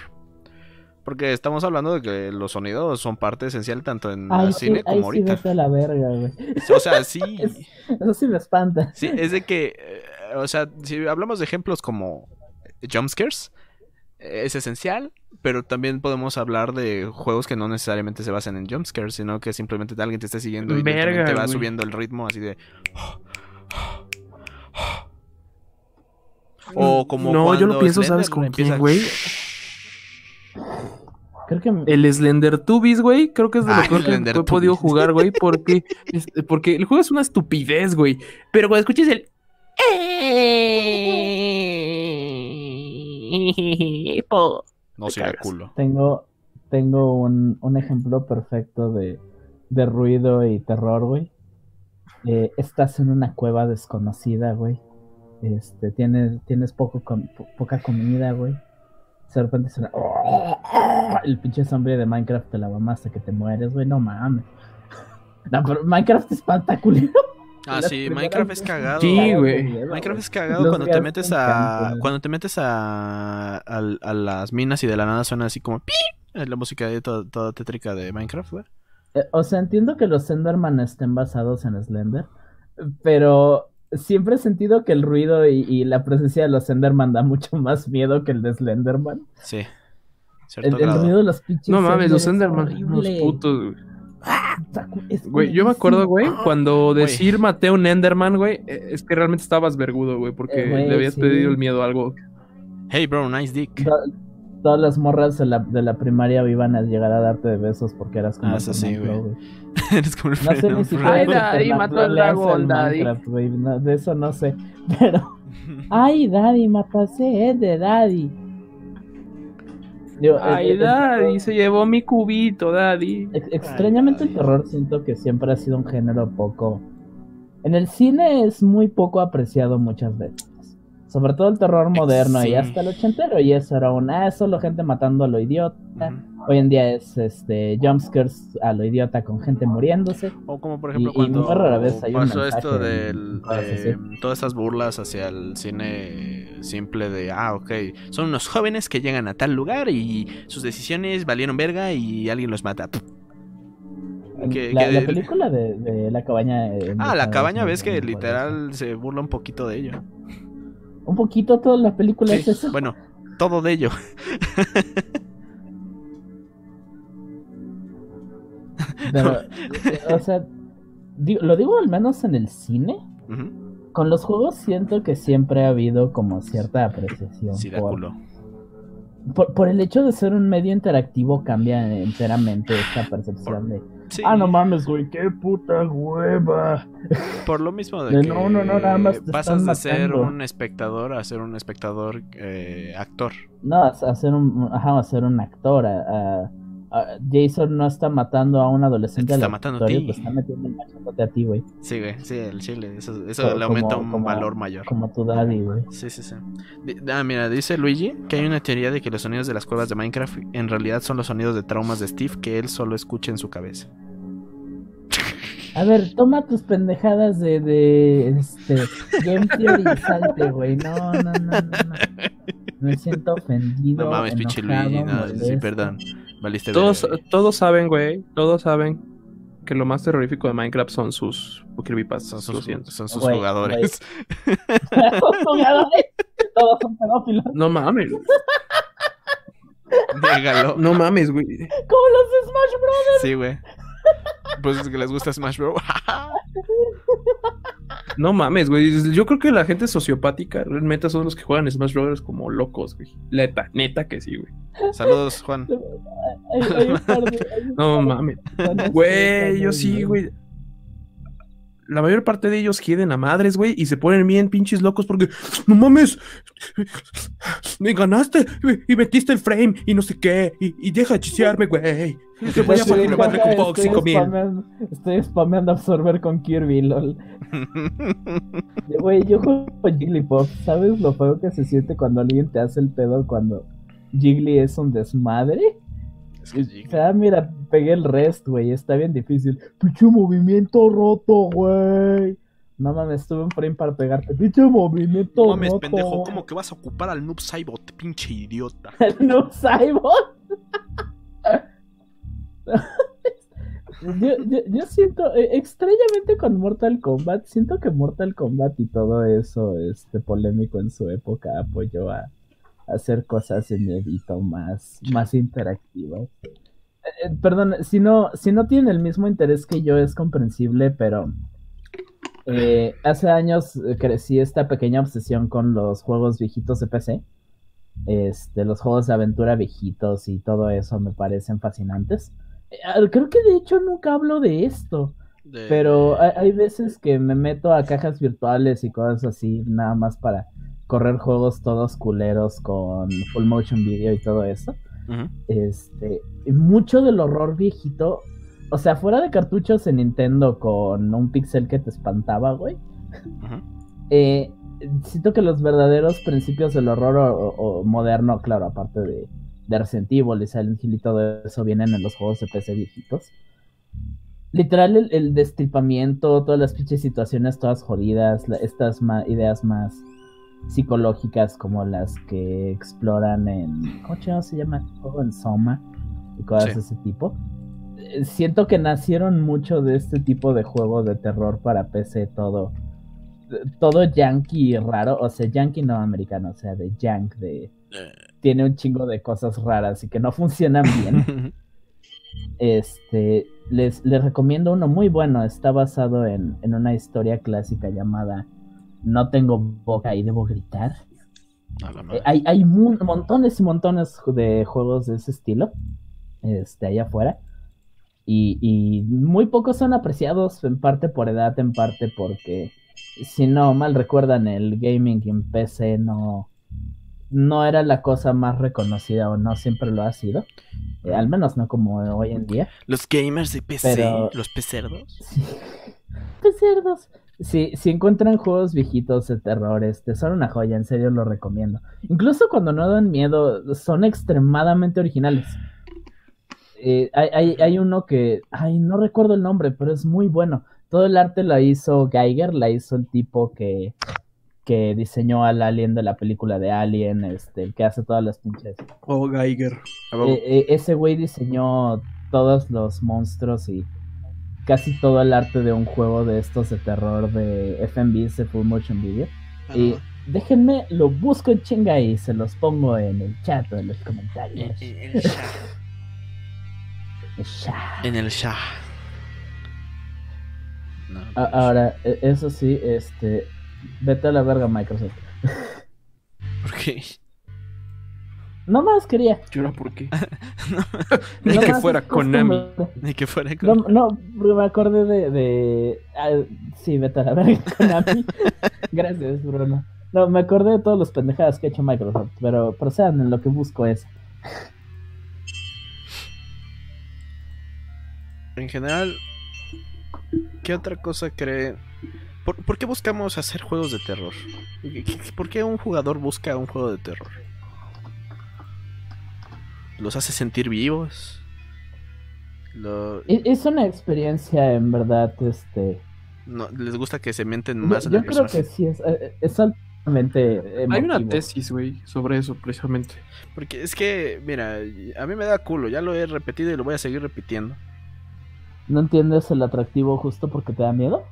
Porque estamos hablando de que los sonidos son parte esencial tanto en Ay, el sí, cine ay, como sí, ahorita. vete a la verga, güey. O sea, sí. Es- Eso sí me espanta. Sí, es de que, eh, o sea, si hablamos de ejemplos como jumpscares, eh, es esencial, pero también podemos hablar de juegos que no necesariamente se basan en jumpscares, sino que simplemente alguien te esté siguiendo y Verga, lentamente va güey. subiendo el ritmo así de... O como No, yo lo pienso, Slender ¿sabes con empieza- quién, güey? Creo que El Slender Tubis, güey, creo que es de lo Ah, peor que Slender he podido jugar, güey, porque, porque el juego es una estupidez, güey. Pero cuando escuches el... Po. No sea culo. tengo, tengo un, un ejemplo perfecto de, de ruido y terror, güey. Eh, estás en una cueva desconocida, güey. Este, tienes, tienes poco com- po- poca comida, güey. De repente suena. El pinche zombie de Minecraft te la mamaste que te mueres, güey. No mames. No, pero Minecraft es espectacular. Ah, sí, Minecraft es cagado. Sí, güey. Minecraft es cagado Los cuando te metes me a cuando te metes a, a, a las minas y de la nada suena así como pi es la música de toda, toda tétrica de Minecraft, güey. Eh, O sea, entiendo que los Enderman estén basados en Slender, pero siempre he sentido que el ruido y, y la presencia de los Enderman da mucho más miedo que el de Slenderman. Sí. El, ruido de los pinches. No mames, los Enderman, unos putos, güey. Güey, yo me acuerdo, güey, culerísimo. cuando decir maté a un Enderman, güey, eh, es que realmente estabas vergudo, güey, porque Eh, le habías sí. pedido el miedo a algo. Hey bro, nice dick. To- Todas las morras de la, de la primaria iban a llegar a darte de besos porque eras como Ah, eso sí, güey. Eres como el No sé ni Fernando siquiera Ay. Daddy, mató al dragón, Daddy. No, de eso no sé. Pero. Ay, Daddy, mataste de Daddy. Digo, Ay, eh, eh, Daddy, se llevó mi cubito, Daddy. ex- extrañamente el terror siento que siempre ha sido un género poco. En el cine es muy poco apreciado muchas veces. Sobre todo el terror moderno sí. y hasta el ochentero. Y eso era un. Ah, solo gente matando a lo idiota. Hoy en día es este jumpscares a lo idiota con gente muriéndose. O como por ejemplo Y- y cuando muy rara vez hay pasó esto del, de todas estas burlas hacia el cine simple de, ah, ok, son unos jóvenes que llegan a tal lugar y sus decisiones valieron verga y alguien los mata. Que- la, que- la película de, de la cabaña. Ah, la cabaña es ves que literal se burla un poquito de ello. Un poquito toda la película Sí, es eso. Bueno, todo de ello. Pero, o sea, digo- lo digo al menos en el cine. Con los juegos siento que siempre ha habido como cierta apreciación por, culo. por, el hecho de ser un medio interactivo cambia enteramente esta percepción de... Ah, no mames, güey, qué puta hueva. Por lo mismo de, que no, no, no, nada más pasas de ser un espectador a ser un espectador eh, actor. No, a, ser un, ajá, a ser un actor, a Jason no está matando a un adolescente. está matando a ti. Pues está metiendo a ti, güey. Sí, güey. Sí, el chile. Eso, eso le aumenta un valor mayor. Como tu daddy, güey. Sí, sí, sí. Ah, mira, dice Luigi que hay una teoría de que los sonidos de las cuevas de Minecraft en realidad son los sonidos de traumas de Steve que él solo escucha en su cabeza. A ver, toma tus pendejadas de, de este Game Theory y salte, güey. No, no, no, no, Me siento ofendido. No mames, pinche Luigi. No, sí, perdón todos, todos saben, güey, todos saben que lo más terrorífico de Minecraft son sus creepypastas. Son sus, son sus jugadores. jugadores. Todos son pedófilos. No mames. No mames, güey. Como los de Smash Brothers. Sí, güey. Pues es que les gusta Smash Bros. no mames, güey. Yo creo que la gente sociopática realmente son los que juegan Smash Bros. como locos, güey. Neta, neta que sí, güey. Saludos, Juan. no mames. Güey, yo sí, güey la mayor parte de ellos quieren a madres, güey, y se ponen bien pinches locos porque, no mames, me ganaste y metiste el frame y no sé qué, y, deja de chisearme, güey. Te voy a poner madre con Box y con Estoy spameando absorber con Kirby, lol. Güey, yo juego Jigglypuff. ¿Sabes lo feo que se siente cuando alguien te hace el pedo cuando Jiggly es un desmadre? O sea, mira, pegué el rest, güey. Está bien difícil. Pinche movimiento roto, güey. No mames, estuve un frame para pegarte. Pinche movimiento roto. No mames, pendejo. ¿Cómo que vas a ocupar al Noob Saibot, pinche idiota? ¿El Noob Saibot? yo, yo, siento, eh, extrañamente con Mortal Kombat, siento que Mortal Kombat y todo eso, este polémico en su época, apoyó a, hacer cosas en edito más, más interactivas. Eh, eh, perdón, si no, si no tienen el mismo interés que yo es comprensible, pero eh, hace años crecí esta pequeña obsesión con los juegos viejitos de PC. Este, los juegos de aventura viejitos y todo eso me parecen fascinantes. Creo que de hecho nunca hablo de esto. Pero hay, hay, veces que me meto a cajas virtuales y cosas así, nada más para correr juegos todos culeros con full motion video y todo eso. Este, mucho del horror viejito, o sea, fuera de cartuchos en Nintendo con un pixel que te espantaba, güey. Eh, siento que los verdaderos principios del horror o, moderno, claro, aparte de, de Resident Evil y Silent Hill y todo eso, vienen en los juegos de PC viejitos. Literal, el, el destripamiento, todas las pinches situaciones todas jodidas, estas ideas más psicológicas como las que exploran en. ¿Cómo se llama? Juego en Soma y cosas de ese tipo. Eh, siento que nacieron mucho de este tipo de juego de terror para PC, todo. Todo yankee raro, o sea, yankee no americano, o sea, de yank, de. Eh. Tiene un chingo de cosas raras y que no funcionan bien. este. Les, les recomiendo uno muy bueno, está basado en, en una historia clásica llamada no tengo boca y debo gritar. Eh, hay, hay montones y montones de juegos de ese estilo este, allá afuera. Y, muy pocos son apreciados, en parte por edad, en parte porque, si no mal recuerdan, el gaming en PC no, no era la cosa más reconocida o no siempre lo ha sido. Eh, al menos no como hoy en día. Los gamers de PC, los pecerdos. Sí. Pecerdos. Si, si encuentran juegos viejitos de terror, este, son una joya, en serio lo recomiendo. Incluso cuando no dan miedo, son extremadamente originales. Eh, hay, hay, uno que, ay, no recuerdo el nombre, pero es muy bueno. Todo el arte lo hizo Geiger, la hizo el tipo que, que diseñó al alien de la película de Alien, este, el que hace todas las pinches. Oh, Geiger. Eh, eh, ese güey diseñó todos los monstruos y casi todo el arte de un juego de estos de terror de FMV, de Full Motion Video. Y déjenme, lo busco en chinga y se los pongo en el chat o en los comentarios. En, el chat. En el chat. Ahora, e, eso sí, este. Vete a la verga, Microsoft. ¿Por qué? No más quería. ¿Yo por qué? Ni que fuera Konami. Ni que fuera Konami. No, no me acordé de. de... Ah, sí, vete a la verga, Konami. Gracias, Bruno. No, me acordé de todos los pendejadas que ha hecho Microsoft, pero procedan en lo que busco es. En general, ¿qué otra cosa cree? ¿Por, ¿Por, qué buscamos hacer juegos de terror? ¿Por qué un jugador busca un juego de terror? Los hace sentir vivos. E-, es una experiencia en verdad, este... No, les gusta que se mienten más. Yo, yo creo que sí, es, eh, es altamente... Hay una tesis, güey, sobre eso precisamente. Porque es que, mira, a mí me da culo, ya lo he repetido y lo voy a seguir repitiendo. ¿No entiendes el atractivo justo porque te da miedo?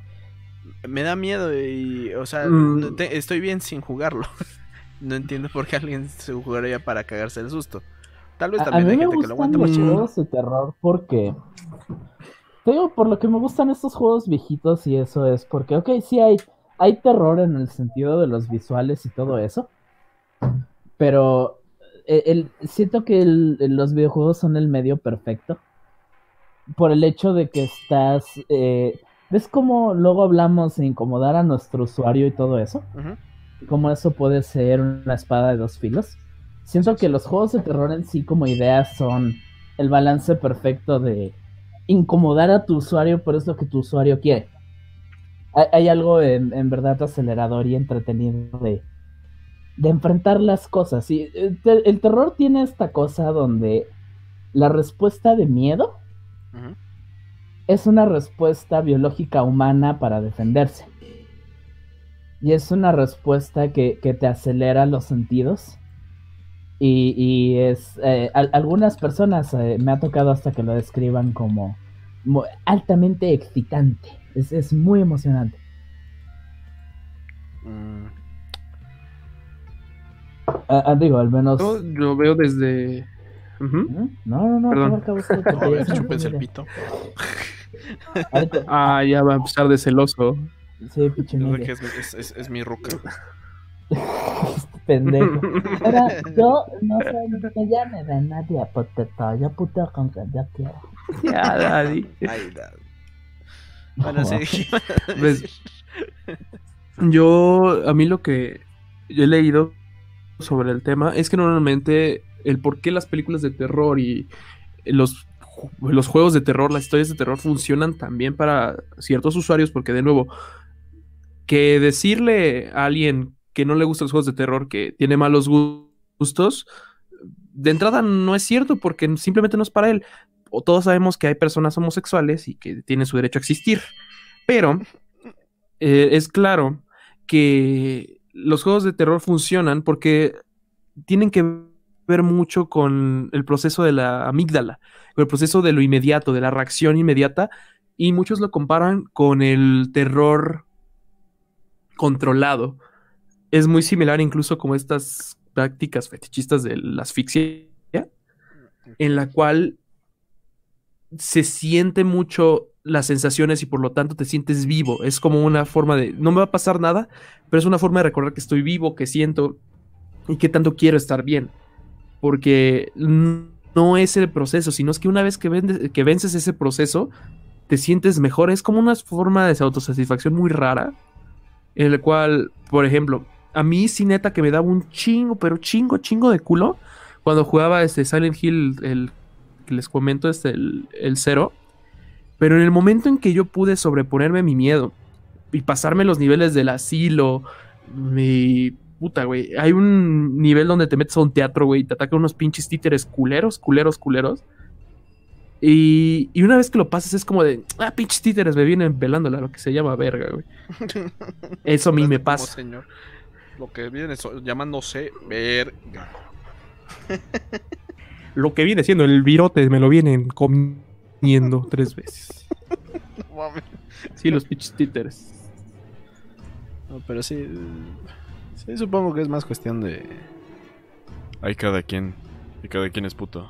Me da miedo y, o sea, mm. estoy bien sin jugarlo. no entiendo por qué alguien se jugaría para cagarse el susto. Tal vez también hay gente que lo aguanta juegos de terror porque. Te digo, por lo que me gustan estos juegos viejitos y eso es porque, ok, sí hay, hay terror en el sentido de los visuales y todo eso. Pero eh, el, siento que los videojuegos son el medio perfecto. Por el hecho de que estás. Eh, ¿Ves cómo luego hablamos de incomodar a nuestro usuario y todo eso? Cómo eso puede ser una espada de dos filos. Siento que los juegos de terror en sí como ideas son el balance perfecto de incomodar a tu usuario, pero es lo que tu usuario quiere. Hay, algo en, verdad acelerador y entretenido de, enfrentar las cosas. Y el, terror tiene esta cosa donde la respuesta de miedo es una respuesta biológica humana para defenderse. Y es una respuesta que, que te acelera los sentidos y, es eh, algunas personas eh, me ha tocado hasta que lo describan como altamente excitante. Es, muy emocionante. Mm. Ah, ah, digo, al menos. Yo lo veo desde. No, no, no. Perdón. el pito. ah, ya va a empezar de celoso. Sí, es, es, es, mi ruca. pendejo. Ahora, yo no sé, me llame de nadie poteto, yo puteo con que yo quiero. Ya, Daddy. Ay, Daddy. Bueno, sí. Pues, yo, a mí lo que yo he leído sobre el tema es que normalmente el por qué las películas de terror y los, los juegos de terror, las historias de terror funcionan también para ciertos usuarios, porque de nuevo, que decirle a alguien que no le gustan los juegos de terror, que tiene malos gustos, de entrada no es cierto porque simplemente no es para él. O todos sabemos que hay personas homosexuales y que tienen su derecho a existir. Pero eh, es claro que los juegos de terror funcionan porque tienen que ver mucho con el proceso de la amígdala, con el proceso de lo inmediato, de la reacción inmediata, y muchos lo comparan con el terror controlado es muy similar incluso como estas prácticas fetichistas de la asfixia, en la cual se siente mucho las sensaciones y por lo tanto te sientes vivo. Es como una forma de, no me va a pasar nada, pero es una forma de recordar que estoy vivo, que siento y que tanto quiero estar bien. Porque no es el proceso, sino es que una vez que, que vences ese proceso, te sientes mejor. Es como una forma de autosatisfacción muy rara, en la cual, por ejemplo, a mí sí neta que me daba un chingo, pero chingo, chingo de culo cuando jugaba este Silent Hill, el que les comento, este, el, el cero. Pero en el momento en que yo pude sobreponerme a mi miedo y pasarme los niveles del asilo, mi puta, güey. Hay un nivel donde te metes a un teatro, güey, y te atacan unos pinches títeres culeros, culeros, culeros. Y, y, una vez que lo pasas es como de, ah, pinches títeres me vienen velándola, lo que se llama verga, güey. Eso a mí me pasa. Señor lo que viene llamándose verga. lo que viene siendo el virote me lo vienen comiendo tres veces. sí, los pitch títeres. No, pero sí, sí, supongo que es más cuestión de... Hay cada quien, y cada quien es puto.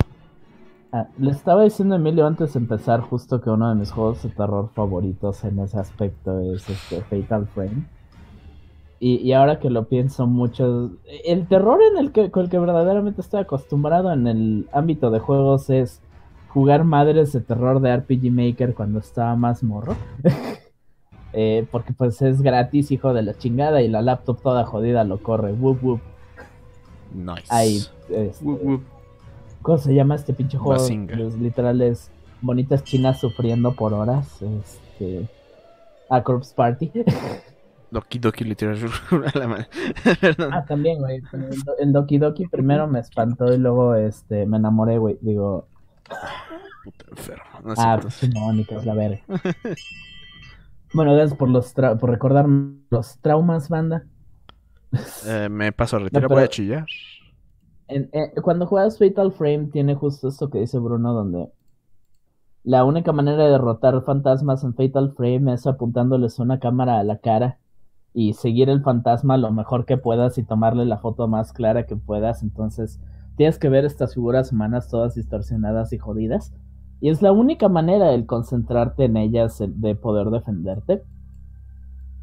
Ah, le estaba diciendo a Emilio antes de empezar justo que uno de mis juegos de terror favoritos en ese aspecto es este Fatal Frame. Y, ahora que lo pienso mucho, el terror en el que, con el que verdaderamente estoy acostumbrado en el ámbito de juegos es jugar madres de terror de RPG Maker cuando estaba más morro. Eh, porque pues es gratis, hijo de la chingada, y la laptop toda jodida lo corre. Whoop, whoop. Nice. Ahí, este, ¿Cómo se llama este pinche juego? Los literales bonitas chinas sufriendo por horas. Este. A Corpse Party. Doki Doki Literature. ah, también, güey. El, Doki Doki primero me espantó y luego este me enamoré, güey. Digo. Puta enfermo. ah, pues Mónica, es la verga. bueno, gracias por los por recordar los traumas, banda. Eh, me paso a retirar, voy a chillar. Cuando juegas Fatal Frame tiene justo esto que dice Bruno, donde la única manera de derrotar fantasmas en Fatal Frame es apuntándoles una cámara a la cara y seguir el fantasma lo mejor que puedas y tomarle la foto más clara que puedas. Entonces tienes que ver estas figuras humanas todas distorsionadas y jodidas. Y es la única manera el concentrarte en ellas, de poder defenderte.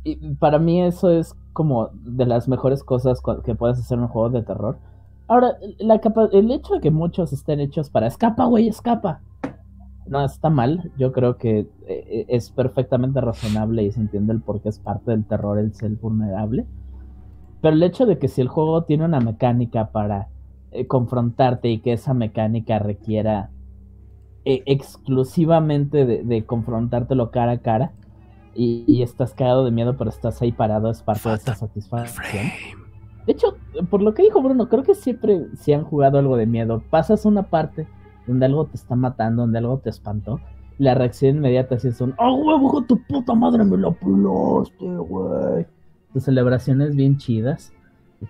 Y para mí eso es como de las mejores cosas que puedes hacer en un juego de terror. Ahora, la el hecho de que muchos estén hechos para escapa, güey, escapa no está mal. Yo creo que eh, eh, es perfectamente razonable y se entiende el por qué es parte del terror el ser vulnerable. Pero el hecho de que si el juego tiene una mecánica para eh, confrontarte y que esa mecánica requiera exclusivamente de, confrontártelo cara a cara y, estás cagado de miedo pero estás ahí parado es parte de esa satisfacción. De hecho, por lo que dijo Bruno, creo que siempre si han jugado algo de miedo, pasas una parte donde algo te está matando, donde algo te espantó, la reacción inmediata sí es un, ¡oh, huevo, tu puta madre me lo pulaste, güey! Tus celebraciones bien chidas.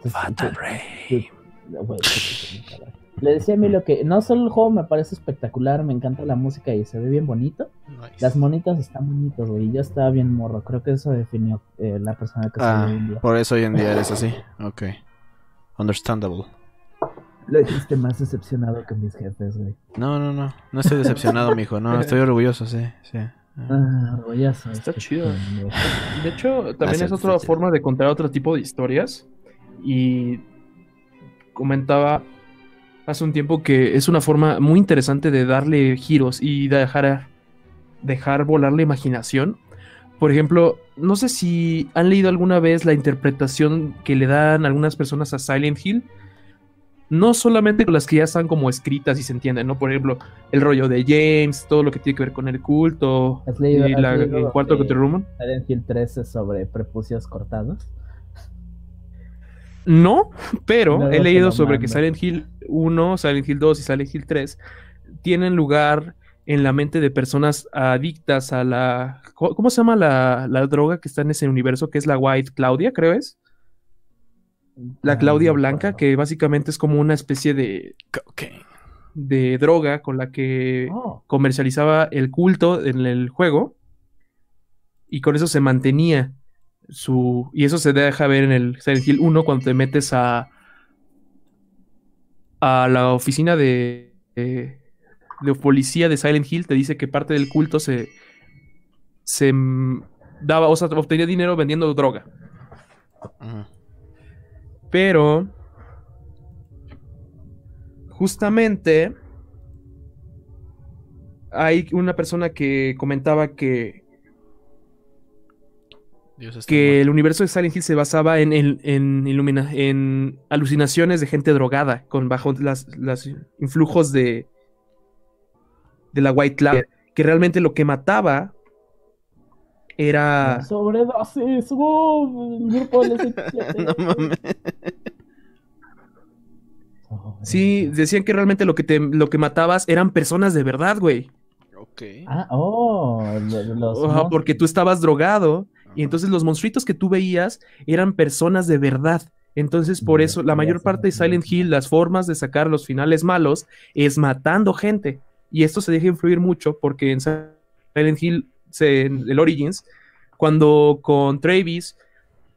Fatal Rey. Le decía a mí lo que, no solo el juego me parece espectacular, me encanta la música y se ve bien bonito. Las monitas están bonitas, güey. Yo estaba bien morro. Creo que eso definió eh, la persona que ah, hoy en día. Por eso hoy en día eres así. Ok. Understandable. Lo dijiste más decepcionado que mis jefes, güey. No, no, no. No estoy decepcionado, mijo. No, estoy orgulloso, sí, sí. Ah, orgulloso. Está este chido. De hecho, también es otra forma de contar otro tipo de historias. Y comentaba hace un tiempo que es una forma muy interesante de darle giros y dejar, dejar volar la imaginación. Por ejemplo, no sé si han leído alguna vez la interpretación que le dan algunas personas a Silent Hill no solamente con las que ya están como escritas y se entienden, ¿no? Por ejemplo, el rollo de James, todo lo que tiene que ver con el culto, ¿Has leído, y la, el cuarto que te ruman. Silent Hill 13 sobre prepucios cortados. No, pero he leído sobre que Silent Hill 1, Silent Hill 2 y Silent Hill 3 tienen lugar en la mente de personas adictas a la... ¿Cómo se llama la, la droga que está en ese universo? Que es la White Claudia, creo es. La Claudia Blanca, que básicamente es como una especie de, de droga con la que oh. comercializaba el culto en el juego. Y con eso se mantenía su. Y eso se deja ver en el Silent Hill 1 cuando te metes a. a la oficina de. de, policía de Silent Hill. Te dice que parte del culto se. se daba. O sea, obtenía dinero vendiendo droga. Pero justamente hay una persona que comentaba que que el universo de Silent Hill se basaba en, en, en alucinaciones de gente drogada, con bajo los influjos de, de la White Cloud, que realmente lo que mataba era. Sobredosis, wow, grupo de No mames. Sí, decían que realmente lo que te, lo que matabas eran personas de verdad, güey. Ok. Ah, oh, los porque tú estabas drogado y entonces los monstruitos que tú veías eran personas de verdad. Entonces, por eso, la mayor parte de Silent Hill, las formas de sacar los finales malos es matando gente. Y esto se deja influir mucho porque en Silent Hill en el Origins, cuando con Travis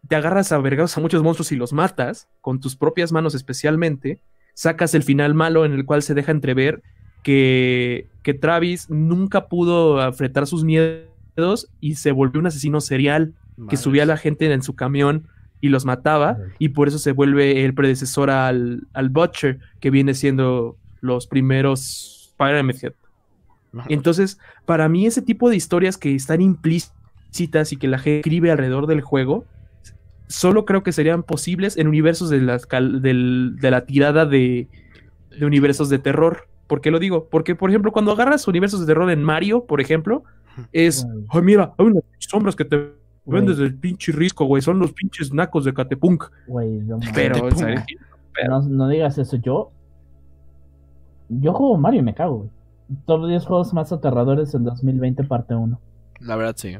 te agarras a vergados a muchos monstruos y los matas, con tus propias manos especialmente, sacas el final malo en el cual se deja entrever que, que Travis nunca pudo afrontar sus miedos y se volvió un asesino serial que subía a la gente en su camión y los mataba, y por eso se vuelve el predecesor al, al Butcher, que viene siendo los primeros Pyramid Head. Entonces, para mí ese tipo de historias que están implícitas y que la gente escribe alrededor del juego, solo creo que serían posibles en universos de la, de la tirada de, de, universos de terror. ¿Por qué lo digo? Porque, por ejemplo, cuando agarras universos de terror en Mario, por ejemplo, es, ay, mira, hay unas sombras que te ven desde el pinche risco, güey, son los pinches nacos de Catepunk. Güey, no, pero, no, no digas eso, yo... Yo juego Mario y me cago, güey. Top 10 juegos más aterradores en 2020, parte 1. La verdad, sí.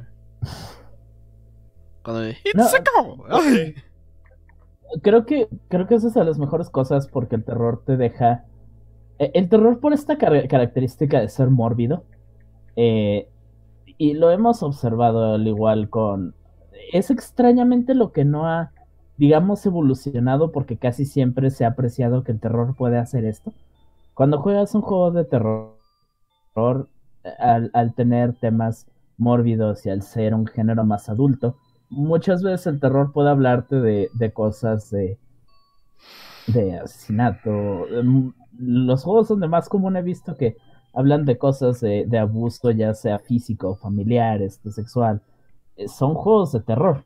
Cuando Creo que, creo que esa es de las mejores cosas porque el terror te deja. E, el terror por esta característica de ser mórbido. Eh, y lo hemos observado al igual con. Es extrañamente lo que no ha, digamos, evolucionado porque casi siempre se ha apreciado que el terror puede hacer esto. Cuando juegas un juego de terror al, tener temas mórbidos y al ser un género más adulto, muchas veces el terror puede hablarte de, cosas de, de asesinato. Los juegos donde más común he visto que hablan de cosas de, abuso, ya sea físico, familiar, este, sexual, eh, son juegos de terror.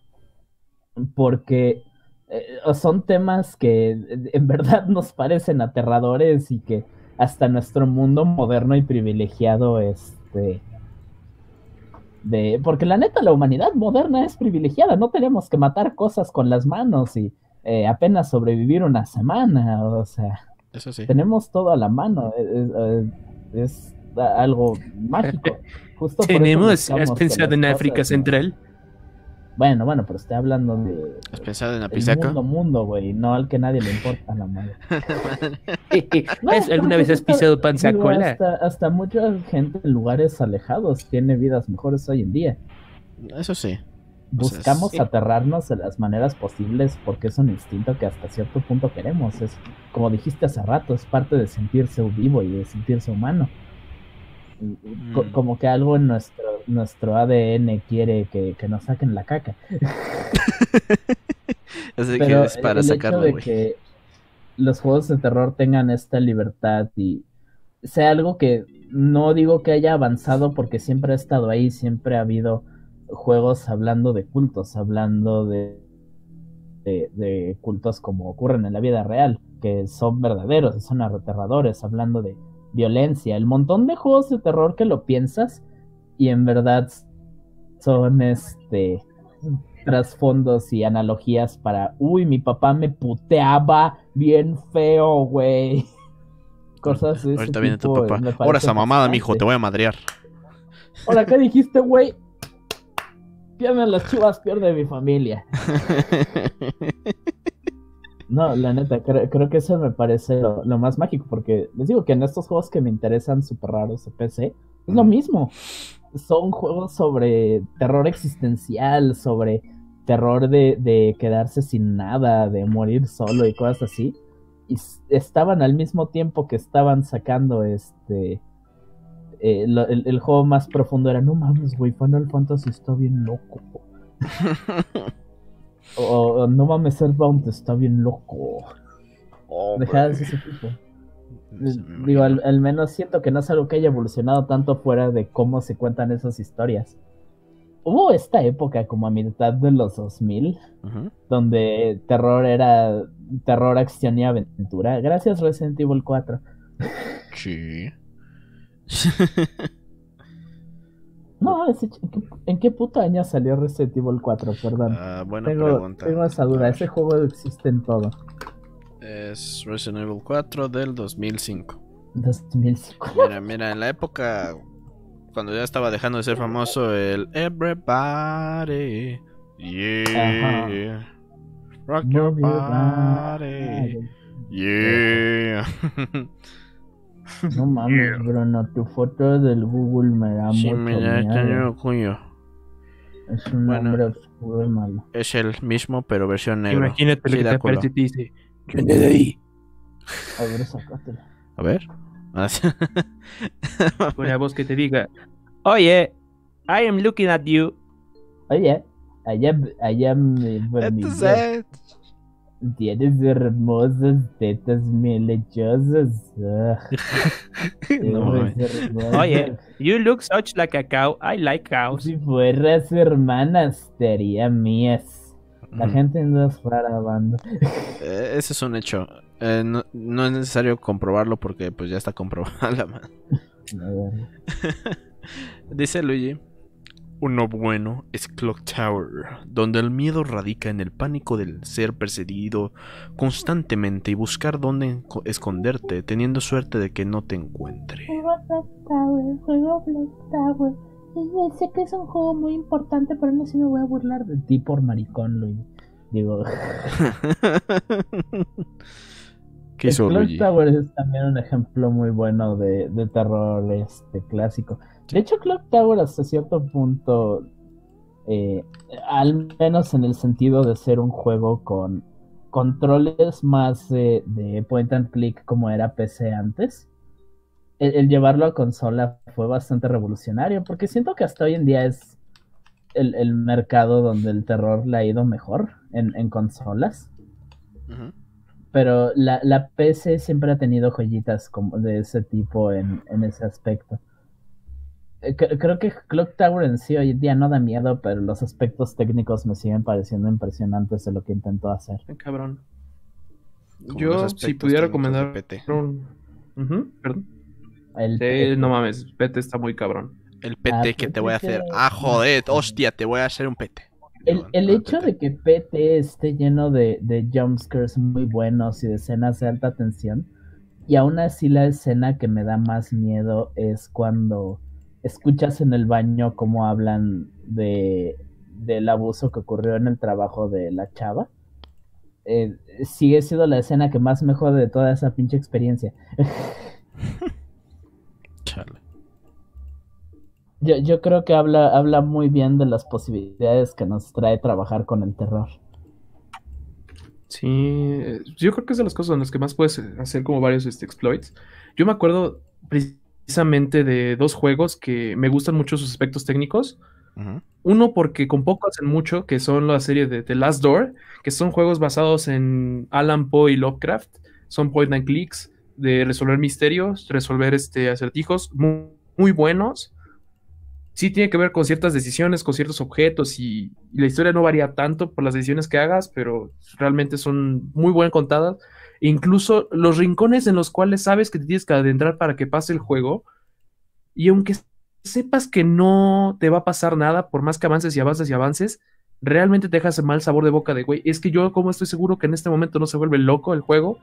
Porque eh, son temas que en verdad nos parecen aterradores y que hasta nuestro mundo moderno y privilegiado, este, de, porque la neta la humanidad moderna es privilegiada, no tenemos que matar cosas con las manos y eh, apenas sobrevivir una semana, o sea, tenemos todo a la mano, es, algo mágico. Justo tenemos, has pensado en África Central. Bueno, bueno, pero estoy hablando de. ¿Has pensado en la El mundo, mundo, güey, no al que nadie le importa la madre. ¿Alguna vez has pisado panzacola? Hasta, hasta mucha gente en lugares alejados tiene vidas mejores hoy en día. Eso sí. Buscamos aterrarnos de las maneras posibles porque es un instinto que hasta cierto punto queremos. Es, como dijiste hace rato, es parte de sentirse vivo y de sentirse humano. Mm. como que algo en nuestro, nuestro ADN quiere que, nos saquen la caca. Así que es para sacarlo, de que los juegos de terror tengan esta libertad y sea algo que no digo que haya avanzado porque siempre ha estado ahí, siempre ha habido juegos hablando de cultos, hablando de, de, de cultos como ocurren en la vida real, que son verdaderos, son aterradores, hablando de violencia, el montón de juegos de terror que lo piensas y en verdad son este trasfondos y analogías para, uy, mi papá me puteaba bien feo, güey. Cosas de Ahorita viene tu papá. Ahora esa mamada, mijo, te voy a madrear. Hola, ¿qué dijiste, güey? Pierden las chivas, pierde mi familia. No, la neta, creo, que eso me parece lo, más mágico, porque les digo que en estos juegos que me interesan súper raros de PC, es lo mismo. Son juegos sobre terror existencial, sobre terror de, quedarse sin nada, de morir solo y cosas así. Y estaban al mismo tiempo que estaban sacando este... Eh, el, el, juego más profundo era, no mames, güey, Final Fantasy está bien loco. O, no mames, Earthbound está bien loco. Oh, Deja de ese tipo. Digo, al, menos siento que no es algo que haya evolucionado tanto fuera de cómo se cuentan esas historias. Hubo esta época como a mitad de los 2000, donde terror era terror, acción y aventura. Gracias Resident Evil 4. Sí. No, ¿en qué puta año salió Resident Evil 4? Perdón. Ah, buena tengo, pregunta. Tengo esa duda. Ese juego existe en todo. Es Resident Evil 4 del 2005. 2005. Mira, mira, en la época cuando ya estaba dejando de ser famoso el Everybody. Yeah. Rock your body. Yeah. No mames, Bruno, tu foto del Google me da sí, mucho me da miedo. cuyo. Es un bueno, nombre oscuro y malo. Es el mismo, pero versión negra. Imagínate lo que te aparece y te dice, ¿quién de ahí? A ver, sacátela. A ver. Una voz que te diga, oye, I am looking at you. Oye. Allá, allá me Tienes hermosas tetas melechosas. no, Oye, you look such like a cow. I like cows. Si fueras hermanas, sería mías. La mm. gente no es rara banda. Eh, ese es un hecho. Eh, no, no, es necesario comprobarlo porque pues ya está comprobada la mano. Dice Luigi. Uno bueno es Clock Tower, donde el miedo radica en el pánico del ser perseguido constantemente y buscar dónde esconderte, teniendo suerte de que no te encuentre. Juego Clock Tower, juego Clock Tower. Sé que es un juego muy importante, pero no sé si me voy a burlar de ti por maricón, Luis. Digo. ¿Qué hizo Clock Tower es también un ejemplo muy bueno de, de terror este clásico. De hecho, Clock Tower hasta cierto punto, eh, al menos en el sentido de ser un juego con controles más de point and click como era PC antes, el, llevarlo a consola fue bastante revolucionario, porque siento que hasta hoy en día es el, mercado donde el terror le ha ido mejor en, consolas. Pero la, PC siempre ha tenido joyitas como de ese tipo en ese aspecto. Eh, creo que Clock Tower en sí hoy en día no da miedo, pero los aspectos técnicos me siguen pareciendo impresionantes de lo que intentó hacer. Cabrón. Yo, si pudiera recomendar. Un... perdón. El no mames, PT está muy cabrón. El PT ah, que te voy a hacer. Ah, joder, hostia, te voy a hacer un PT. El, el hecho de que PT esté lleno de, de jumpscares muy buenos y de escenas de alta tensión, y aún así la escena que me da más miedo es cuando escuchas en el baño cómo hablan de del abuso que ocurrió en el trabajo de la chava. Eh, sigue siendo la escena que más me jode de toda esa pinche experiencia. Yo, yo creo que habla, habla muy bien de las posibilidades que nos trae trabajar con el terror. Sí, yo creo que es de las cosas en las que más puedes hacer como varios este, exploits. Yo me acuerdo precisamente de dos juegos que me gustan mucho sus aspectos técnicos. Uno porque con poco hacen mucho, que son la serie de The Last Door, que son juegos basados en Alan Poe y Lovecraft. Son point and clicks de resolver misterios, resolver este, acertijos muy, muy buenos. Sí tiene que ver con ciertas decisiones, con ciertos objetos y, y, la historia no varía tanto por las decisiones que hagas, pero realmente son muy bien contadas incluso los rincones en los cuales sabes que te tienes que adentrar para que pase el juego, y aunque sepas que no te va a pasar nada, por más que avances y avances y avances, realmente te dejas mal sabor de boca de, güey, es que yo como estoy seguro que en este momento no se vuelve loco el juego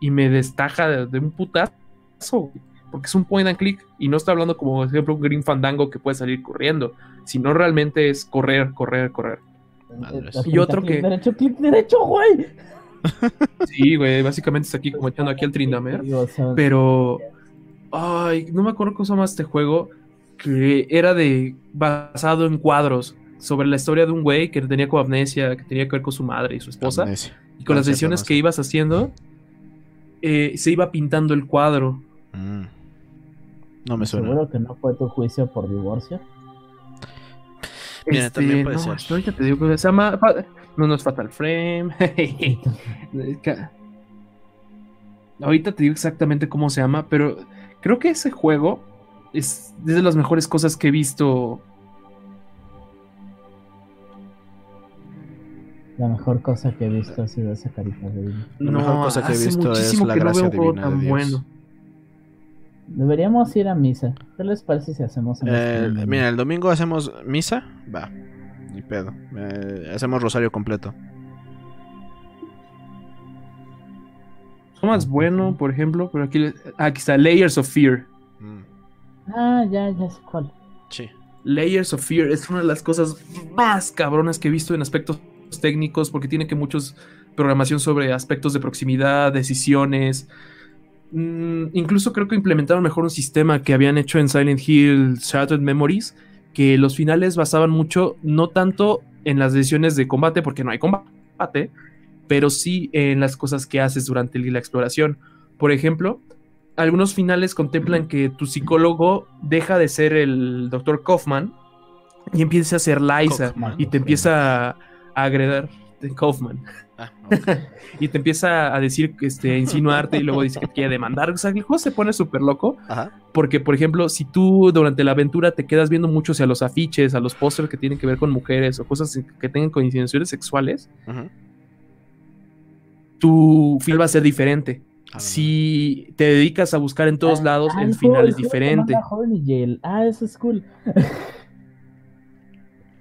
y me destaja de, un putazo, porque es un point and click y no está hablando como, por ejemplo, un Green Fandango que puede salir corriendo, sino realmente es correr, correr, correr. Y otro que... Derecho, clic derecho, güey. Sí, güey, básicamente está aquí como echando aquí al Trindamer. Pero. Ay, no me acuerdo cómo se llama este juego. Que era de. basado en cuadros. Sobre la historia de un güey que tenía como amnesia, que tenía que ver con su madre y su esposa. Y con las decisiones que ibas haciendo, eh, se iba pintando el cuadro. Mm. No me suena. ¿Seguro que no fue tu juicio por divorcio? Mira, este, también puede ser. Ahorita te digo que se llama. No, no es Fatal Frame. ahorita te digo exactamente cómo se llama, pero creo que ese juego es de las mejores cosas que he visto. La mejor cosa que he visto ha sido esa carita de La mejor cosa que he visto es la gracia divina de Dios. Bueno. Deberíamos ir a misa. ¿Qué les parece si hacemos eh, Mira, el domingo hacemos misa. Va, ni pedo. Eh, hacemos rosario completo. Es más bueno, por ejemplo, pero aquí, aquí está Layers of Fear. Mm. Ah, ya, ya sé cuál. Sí. Layers of Fear es una de las cosas más cabronas que he visto en aspectos técnicos porque tiene que muchos programación sobre aspectos de proximidad, decisiones, Mm, incluso creo que implementaron mejor un sistema que habían hecho en Silent Hill Shattered Memories, que los finales basaban mucho, no tanto en las decisiones de combate, porque no hay combate, pero sí en las cosas que haces durante la exploración. Por ejemplo, algunos finales contemplan que tu psicólogo deja de ser el Dr. Kaufman y empieza a ser Liza y te empieza a, agredar Kaufman. Ah, y te empieza a decir, este, a insinuarte y luego dice que quiere demandar. O sea, el juego se pone súper loco. Porque, por ejemplo, si tú durante la aventura te quedas viendo mucho hacia los afiches, a los pósters que tienen que ver con mujeres o cosas que tengan coincidencias sexuales, tu film va a ser diferente. Ah, si te dedicas a buscar en todos ah, lados, el final es diferente. Ah, eso es cool.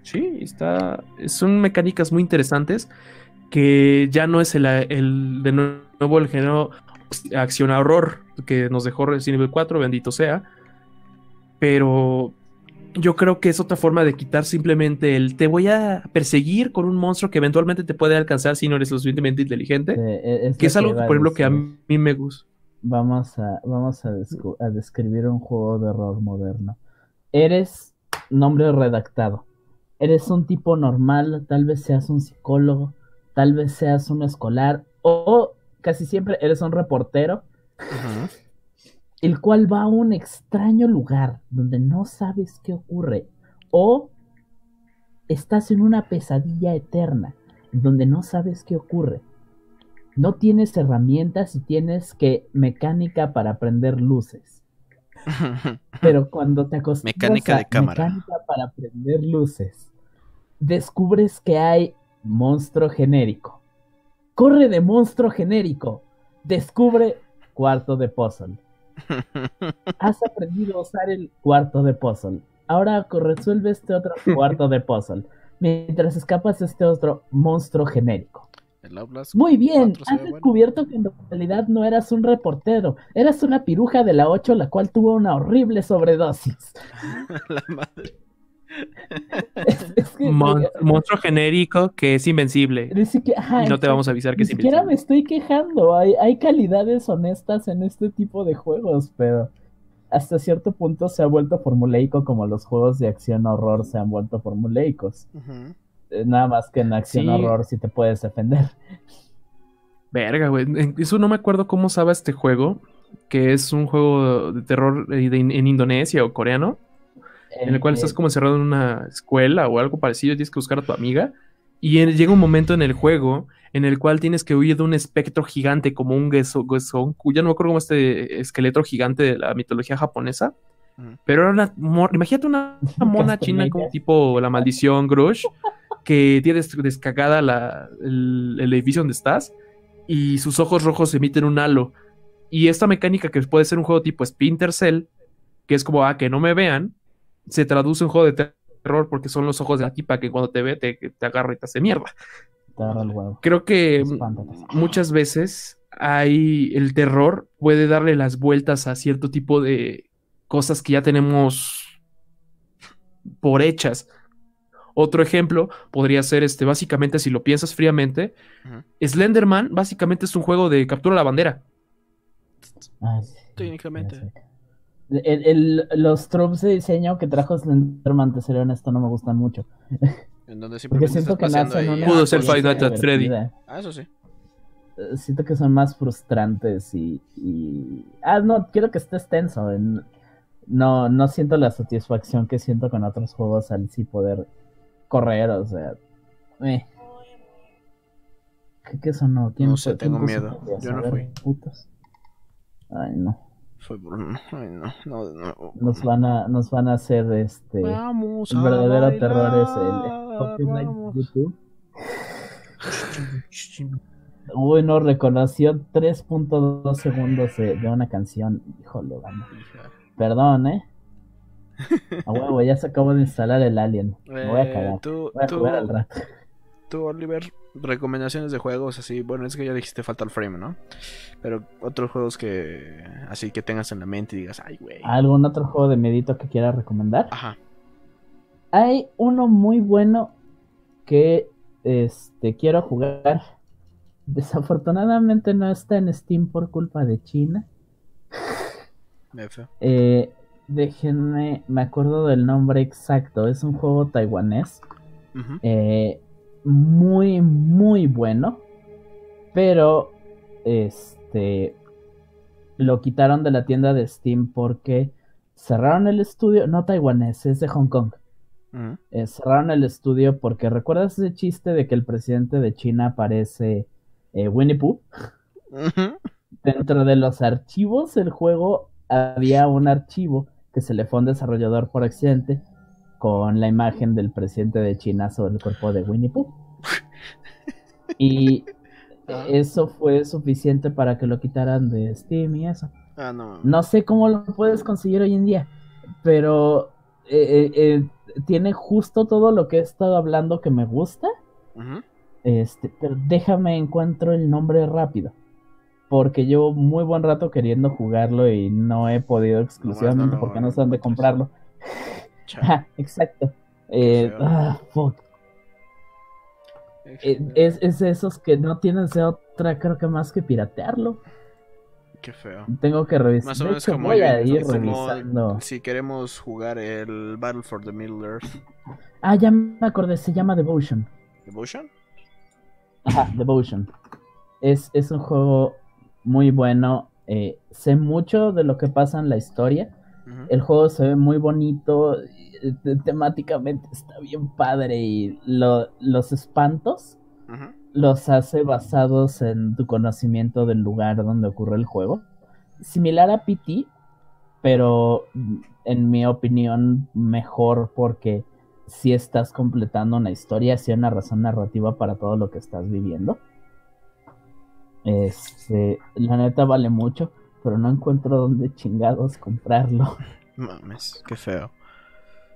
Sí, está. Son mecánicas muy interesantes que ya no es el, de nuevo el género acción horror que nos dejó Resident Evil 4, bendito sea. Pero yo creo que es otra forma de quitar simplemente el te voy a perseguir con un monstruo que eventualmente te puede alcanzar si no eres lo suficientemente inteligente. E, que es algo, por ejemplo, que a mí me gusta. Vamos a, vamos a describir un juego de horror moderno. Eres nombre redactado eres un tipo normal, tal vez seas un psicólogo, tal vez seas un escolar o casi siempre eres un reportero, el cual va a un extraño lugar donde no sabes qué ocurre o estás en una pesadilla eterna donde no sabes qué ocurre. No tienes herramientas y tienes que mecánica para prender luces. Pero cuando te acostumbras mecánica de cámara. mecánica para prender luces descubres que hay monstruo genérico. Corre de monstruo genérico. Descubre cuarto de puzzle. Has aprendido a usar el cuarto de puzzle. Ahora resuelve este otro cuarto de puzzle. Mientras escapas este otro monstruo genérico. Muy bien, has descubierto que en realidad no eras un reportero, eras una piruja de la 8 la cual tuvo una horrible sobredosis. la madre. Monstruo genérico que es invencible. y no te vamos a avisar que es invencible. Ni siquiera me estoy quejando. Hay, hay calidades honestas en este tipo de juegos, pero hasta cierto punto se ha vuelto formuleico como los juegos de acción horror se han vuelto formuleicos. Eh, nada más que en acción horror si te puedes defender. Verga, güey. Eso no me acuerdo cómo sabe este juego, que es un juego de terror eh, en Indonesia o coreano en el cual estás como encerrado en una escuela o algo parecido y tienes que buscar a tu amiga. Y llega un momento en el juego en el cual tienes que huir de un espectro gigante como un Gesson, cuya no me acuerdo como este esqueleto gigante de la mitología japonesa. Pero era una. Imagínate una, mona china como tipo la maldición Grush, que tiene descagada el, el, edificio donde estás y sus ojos rojos emiten un halo. Y esta mecánica que puede ser un juego tipo Splinter Cell, que es como, ah, que no me vean, se traduce un juego de terror porque son los ojos de la tipa que cuando te ve te, te agarra y te hace mierda. Creo que muchas veces hay el terror puede darle las vueltas a cierto tipo de cosas que ya tenemos por hechas. Otro ejemplo podría ser este, básicamente, si lo piensas fríamente, Slenderman básicamente es un juego de captura la bandera. Ah, Técnicamente el, los tropes de diseño que trajo Slenderman, te seré honesto, no me gustan mucho. En donde Porque siento que nacen Pudo ser Five Nights at Freddy. Ah, eso sí. Eh, siento que son más frustrantes y, Ah, no, quiero que estés tenso. No, no siento la satisfacción que siento con otros juegos al sí poder correr, o sea... Eh. ¿Qué, qué sonó? ¿Quién no sé, tengo miedo. Yo no fui. Putas. Ay, no. Nos van a, nos van a hacer este. el verdadero terror es el, YouTube. Uy, no, reconoció 3.2 segundos de, una canción. Híjole, vamos. Perdón, eh. A huevo, ya se acabó de instalar el Alien. Me voy a eh, cagar. voy a jugar al rato. Tú, Oliver, recomendaciones de juegos así. Bueno, es que ya dijiste Fatal Frame, ¿no? Pero otros juegos que así que tengas en la mente y digas, ay, güey. ¿Algún otro juego de medito que quieras recomendar? Ajá. Hay uno muy bueno que este quiero jugar. Desafortunadamente no está en Steam por culpa de China. Eh, déjenme, me acuerdo del nombre exacto. Es un juego taiwanés. eh, muy, muy bueno. Pero, este, lo quitaron de la tienda de Steam porque cerraron el estudio, no taiwanés, es de Hong Kong. eh, cerraron el estudio porque ¿recuerdas ese chiste de que el presidente de China parece eh, Winnie Pooh? Dentro de los archivos del juego había un archivo que se le fue a un desarrollador por accidente con la imagen del presidente de China sobre el cuerpo de Winnie Pooh. Y ah. eso fue suficiente para que lo quitaran de Steam y eso. Ah, no. no sé cómo lo puedes conseguir hoy en día, pero eh, eh, eh, tiene justo todo lo que he estado hablando que me gusta. Este, pero déjame encuentro el nombre rápido. Porque llevo muy buen rato queriendo jugarlo y no he podido exclusivamente porque no sé dónde comprarlo. exacto. ah, fuck. Es, es esos que no tienen otra, creo que más que piratearlo. Qué feo. Tengo que revisar. Más o menos como voy a ir revisando. Si queremos jugar el Battle for the Middle Earth. Ah, ya me acordé, se llama Devotion. ¿Devotion? Ajá, Devotion. Es, es un juego muy bueno. Eh, sé mucho de lo que pasa en la historia. El juego se ve muy bonito. Eh, temáticamente está bien padre. Y los espantos los hace basados en tu conocimiento del lugar donde ocurre el juego. Similar a PT, pero en mi opinión mejor porque si estás completando una historia, si hay una razón narrativa para todo lo que estás viviendo. Este, la neta vale mucho, pero no encuentro dónde chingados comprarlo. Mames, qué feo.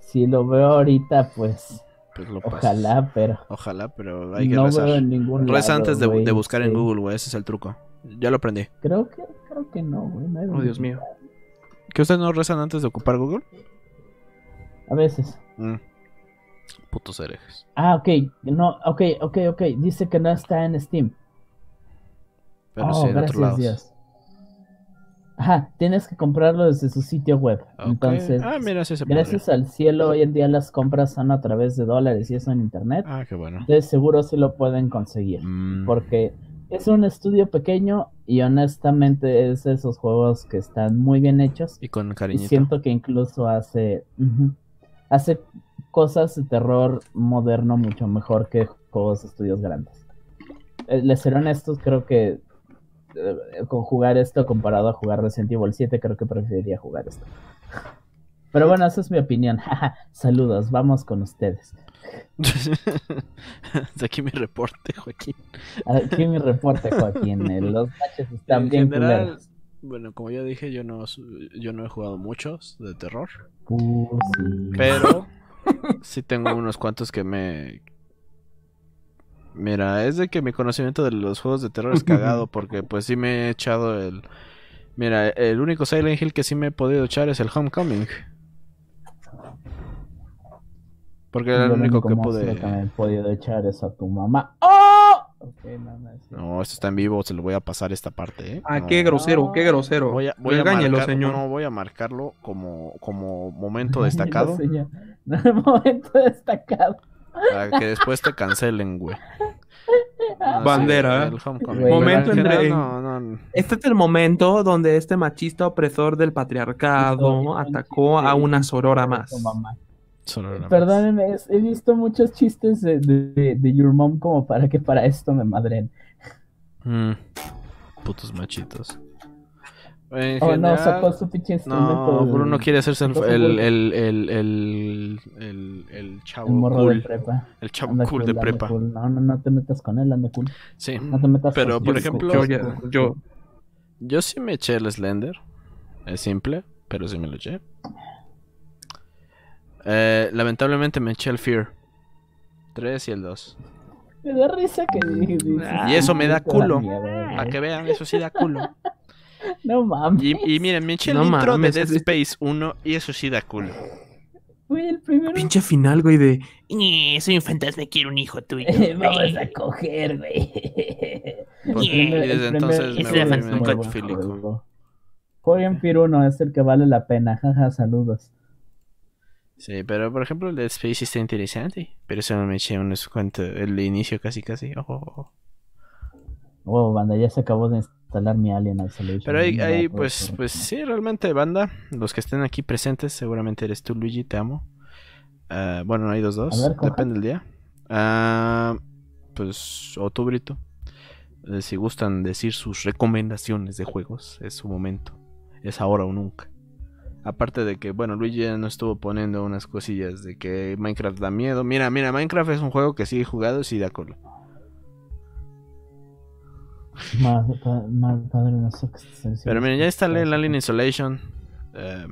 Si lo veo ahorita, pues pues Ojalá, pero. Ojalá, pero hay que no rezar. Reza antes de, buscar en Google, güey. Ese es el truco. Ya lo aprendí. Creo que, creo que no, güey. oh, Dios mío. ¿Que ustedes no rezan antes de ocupar Google? A veces. Mm. Putos herejes. Ah, ok. No, ok, ok, ok. Dice que no está en Steam. Pero oh, sí en gracias Dios. Ajá, tienes que comprarlo desde su sitio web. Entonces, ah, gracias al cielo, hoy en día las compras son a través de dólares y eso en internet. Ah, qué bueno. Entonces, seguro sí lo pueden conseguir. Mm. Porque es un estudio pequeño y honestamente es de esos juegos que están muy bien hechos. Y con cariño. siento que incluso hace, hace cosas de terror moderno mucho mejor que juegos de estudios grandes. Eh, les seré honestos, creo que con jugar esto comparado a jugar Resident Evil 7, creo que preferiría jugar esto. Pero bueno, esa es mi opinión. Saludos, vamos con ustedes. Aquí mi reporte, Joaquín. Aquí mi reporte, Joaquín. Eh, los matches están bien general, Bueno, como ya dije, yo no, yo no he jugado muchos de terror. Uh, pero sí tengo unos cuantos que me, Mira, es de que mi conocimiento de los juegos de terror es cagado porque pues sí me he echado el... Mira, el único Silent Hill que sí me he podido echar es el Homecoming. Porque era el único que pude... Que me he podido echar eso a tu mamá. ¡Oh! no, esto está en vivo, se lo voy a pasar esta parte, ¿eh? Ah, qué grosero, qué grosero. Voy a, voy señor. No, voy a marcarlo como, como momento destacado. momento destacado. Para que después te cancelen, güey. Bandera. momento Este es el momento donde este machista opresor del patriarcado atacó a una sorora más. Perdónenme, he visto muchos chistes de, de, Your Mom como para que para esto me madren. Mm, putos machitos. En oh, no, sacó su pinche No, Bruno quiere hacerse el, el, el, el, el, el, chavo el morro cool. de prepa. El chavo cool de prepa. No, no, no te metas con él, anda cool. Sí. No te metas Pero, por ejemplo, yo, yo, yo sí me eché el Slender. Es simple, pero sí me lo eché. Eh, lamentablemente me eché el Fear. 3 y el 2. Me da risa que Y eso me da culo. Para que vean, eso sí da culo. No mames. Y, miren, me eché el intro de Dead Space 1 y eso sí da culo. Güey, el primero. Pinche final, güey, de. Soy un fantasma, quiero un hijo tuyo. Vamos a coger, güey. y desde entonces me volví un cachofílico. Jueguen Fear 1, es el que vale la pena. Jaja, saludos. Sí, pero por ejemplo el Dead Space está interesante. Pero eso no me eché unos cuantos. El inicio casi, casi. Ojo, ojo. Wow, banda, ya se acabó de instalar mi Alien Isolation. Pero ahí, pues, pues sí, realmente, banda, los que estén aquí presentes, seguramente eres tú, Luigi, te amo. Uh, bueno, hay dos, dos. Ver, Depende del día. Uh, pues, Otubrito. Eh, si gustan decir sus recomendaciones de juegos, es su momento. Es ahora o nunca. Aparte de que, bueno, Luigi ya no estuvo poniendo unas cosillas de que Minecraft da miedo. Mira, mira, Minecraft es un juego que sigue jugado y sí da culo. Padre no Pero miren, ya instalé el Alien Isolation. Eh,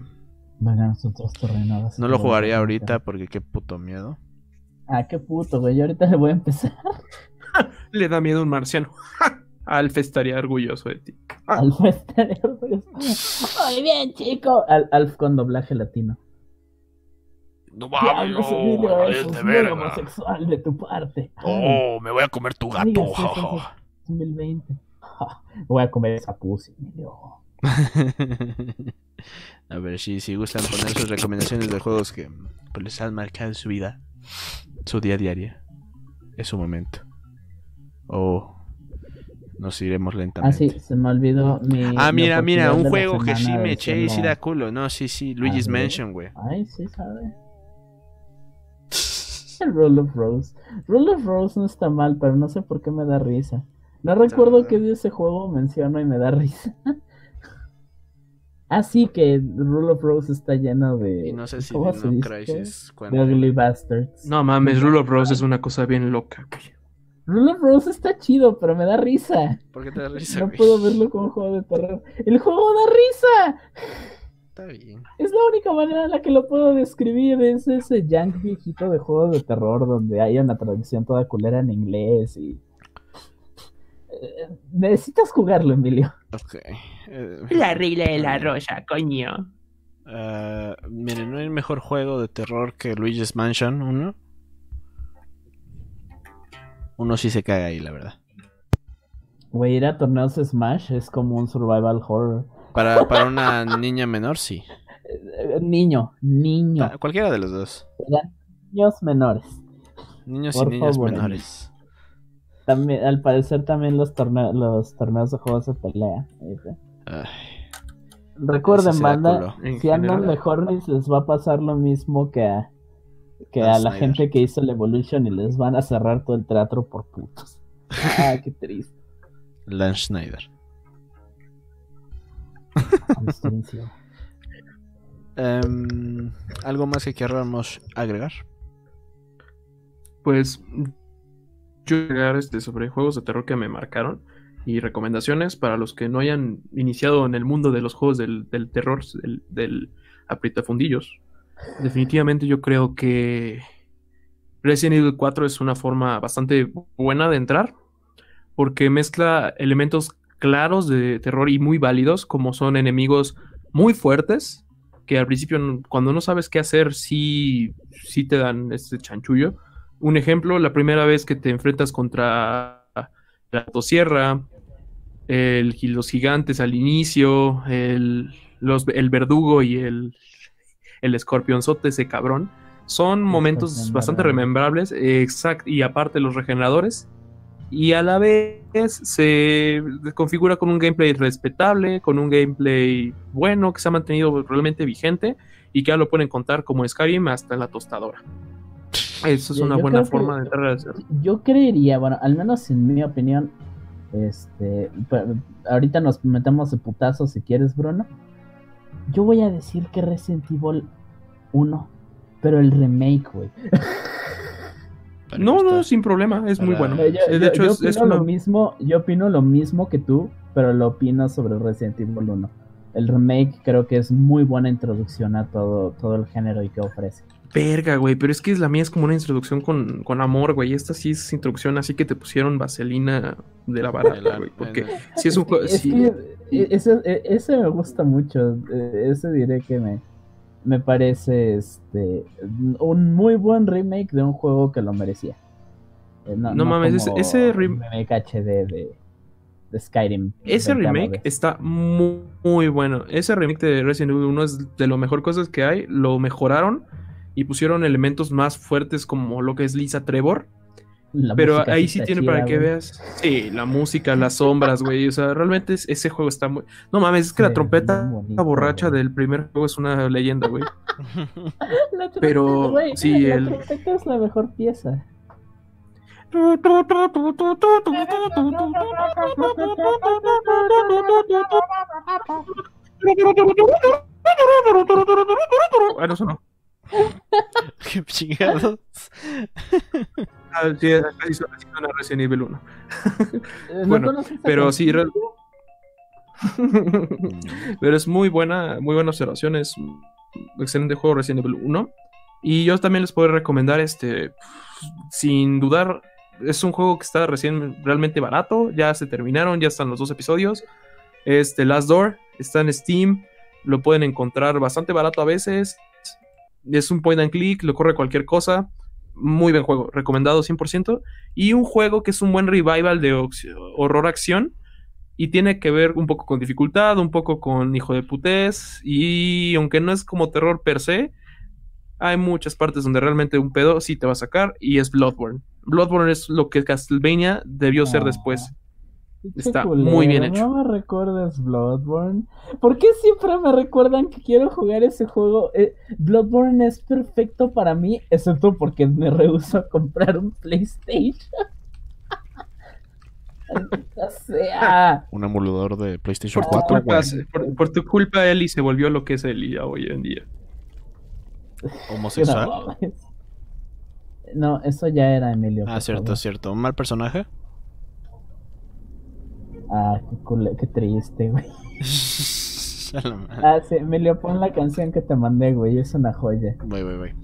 no lo jugaría ahorita porque qué puto miedo. Ah, qué puto, güey. Yo ahorita le voy a empezar. le da miedo un marciano. Alfa estaría orgulloso de ti. Alfa estaría orgulloso. Muy bien, chico. Alf con doblaje latino. No mames, no, es muy homosexual de tu parte. Oh, me voy a comer tu gato. 2020. Voy a comer esa pussy, A ver, si, si gustan poner sus recomendaciones de juegos que pues, les han marcado su vida, su día a día, es su momento. O nos iremos lentamente. Ah, sí, se me olvidó mi. Ah, mira, mira, un juego que sí me eché y sí da culo. No, sí, sí, Luigi's Mansion, güey. Ay, sí, sabe. El Roll of Rose. Roll of Rose no está mal, pero no sé por qué me da risa. No recuerdo qué de ese juego menciono y me da risa. ah, sí, que Rule of Rose está lleno de. Y no sé si ¿cómo se Crisis. De Ugly Bastards. No mames, Rule of Rose es una cosa bien loca. Rule of Rose está chido, pero me da risa. ¿Por qué te da risa? No puedo verlo como un juego de terror. ¡El juego da risa! Está bien. Es la única manera en la que lo puedo describir. Es ese junk viejito de juego de terror donde hay una traducción toda culera en inglés y necesitas jugarlo, Emilio. Ok. Eh, la regla de la rosa, coño. Uh, miren, ¿no hay mejor juego de terror que Luigi's Mansion 1? Uno sí se caga ahí, la verdad. Güey, ir a torneos Smash es como un survival horror. Para, para una niña menor, sí. Niño, niño. cualquiera de los dos. niños menores. Niños y niñas menores. También, al parecer también los torneos, los torneos de juegos de pelea. Recuerden, banda, si andan mejor les va a pasar lo mismo que a, que a la gente que hizo el Evolution y les van a cerrar todo el teatro por putos. ah, qué triste. Lance Schneider. um, ¿Algo más que queramos agregar? Pues llegar este, sobre juegos de terror que me marcaron y recomendaciones para los que no hayan iniciado en el mundo de los juegos del, terror, del, del fundillos Definitivamente yo creo que Resident Evil 4 es una forma bastante buena de entrar porque mezcla elementos claros de terror y muy válidos como son enemigos muy fuertes que al principio cuando no sabes qué hacer sí, sí te dan este chanchullo un ejemplo, la primera vez que te enfrentas contra la Tosierra, el, los gigantes al inicio, el, el verdugo y el, el escorpionzote, ese cabrón, son momentos bastante remembrables, exact, y aparte los regeneradores, y a la vez se configura con un gameplay respetable, con un gameplay bueno que se ha mantenido realmente vigente y que ya lo pueden contar como Skyrim hasta la tostadora. Eso es una buena forma de entrar Yo creería, bueno, al menos en mi opinión, este, ahorita nos metemos de putazo si quieres, Bruno. Yo voy a decir que Resident Evil 1, pero el remake, güey. No, no, sin problema, es muy bueno. de hecho, es, lo mismo, yo opino lo mismo que tú, pero lo opino sobre Resident Evil 1. El remake creo que es muy buena introducción a todo, todo el género y que ofrece. Verga, güey, pero es que la mía es como una introducción con, con amor, güey. Esta sí es introducción así que te pusieron vaselina de la barata, güey. Porque si es un juego. E, ese, me gusta mucho. E, ese diré que me, me parece este un muy buen remake de un juego que lo merecía. Eh, no, mames, ese, remake HD de, de Skyrim. Ese remake está muy, muy bueno. Ese remake de Resident Evil 1 es de lo mejor cosas que hay. Lo mejoraron y pusieron elementos más fuertes como lo que es Lisa Trevor Pero ahí sí tiene para que veas. Sí, la música, las sombras, güey. O sea, realmente ese juego está muy. No mames, es que la trompeta la borracha del primer juego es una leyenda, güey. Pero sí, la el. trompeta es la mejor pieza. Ah, no, eso no. Qué chingados. Ah, sí, así suena Resident Evil 1. bueno, pero sí. pero es muy buena, muy buena observación. Es un excelente juego Resident Evil 1. Y yo también les puedo recomendar este. Sin dudar, es un juego que está recién realmente barato. Ya se terminaron, ya están los dos episodios. Este Last Door está en Steam. Lo pueden encontrar bastante barato a veces. Es un point and click, lo corre cualquier cosa muy buen juego, recomendado 100%. Y un juego que es un buen revival de horror acción. Y tiene que ver un poco con dificultad, un poco con hijo de putés. Y aunque no es como terror per se, hay muchas partes donde realmente un pedo sí te va a sacar. Y es Bloodborne. Bloodborne es lo que Castlevania debió ser después. Está muy bien hecho. No me recuerdes Bloodborne. ¿Por qué siempre me recuerdan que quiero jugar ese juego? Eh, Bloodborne es perfecto para mí, excepto porque me rehuso a comprar un PlayStation. o sea. Un emulador de PlayStation por 4. Tu culpa, por, tu culpa, Eli se volvió lo que es Eli hoy en día. ¿Homosexual? No, eso ya era Emilio. Ah, cierto, cierto. ¿Un mal personaje? Ah, qué, triste, güey. ah, sí, Emilio, pon la canción que te mandé, güey. Es una joya. Voy, voy, voy.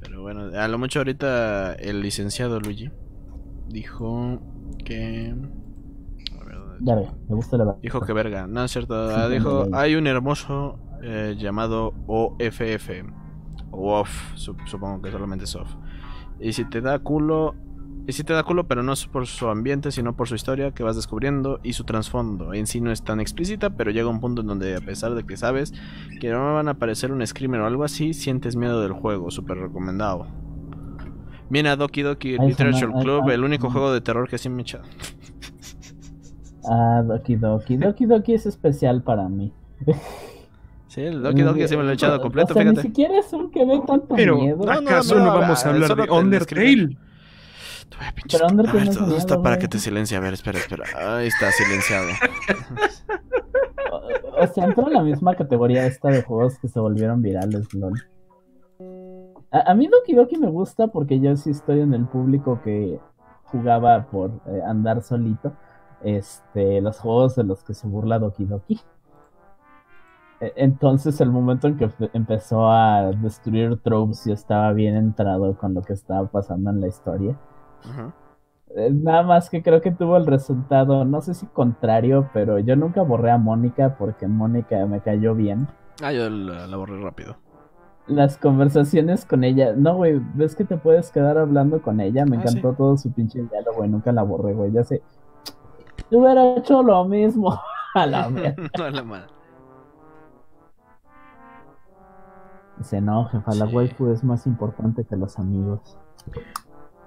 Pero bueno, a lo mucho ahorita el licenciado Luigi dijo que. Verga, me gusta la verdad. Dijo que verga, no es cierto. Ah, dijo: hay un hermoso eh, llamado OFF. O OFF, supongo que solamente es OFF. Y si te da culo, y sí te da culo, pero no es por su ambiente, sino por su historia que vas descubriendo y su trasfondo. En sí no es tan explícita, pero llega un punto en donde a pesar de que sabes que no van a aparecer un screamer o algo así, sientes miedo del juego, súper recomendado. Viene a Doki Doki Literature Club, el único juego de terror que sí me echa. Ah, Doki Doki. Doki Doki es especial para mí. Sí, el Doki Doki sí me lo he echado completo, fíjate. Ni siquiera es un que ve tanto miedo. ¿acaso no, vamos a hablar de Undertale? Pero Undertale está para que te silencie. A ver, espera, espera. Ahí está silenciado. o, sea, entró en la misma categoría esta de juegos que se volvieron virales, LOL. A, mí Doki Doki me gusta porque yo sí estoy en el público que jugaba por eh, andar solito. Este, los juegos de los que se burla Doki Doki. E, entonces, el momento en que empezó a destruir tropes, yo estaba bien entrado con lo que estaba pasando en la historia. Eh, nada más que creo que tuvo el resultado, no sé si contrario, pero yo nunca borré a Mónica porque Mónica me cayó bien. Ah, yo la, borré rápido. Las conversaciones con ella, no, güey, ves que te puedes quedar hablando con ella, me ah, encantó todo su pinche diálogo, güey, nunca la borré, güey, ya sé. Yo hubiera hecho lo mismo. a la a la madre. Dice, no, jefa, la waifu es más importante que los amigos.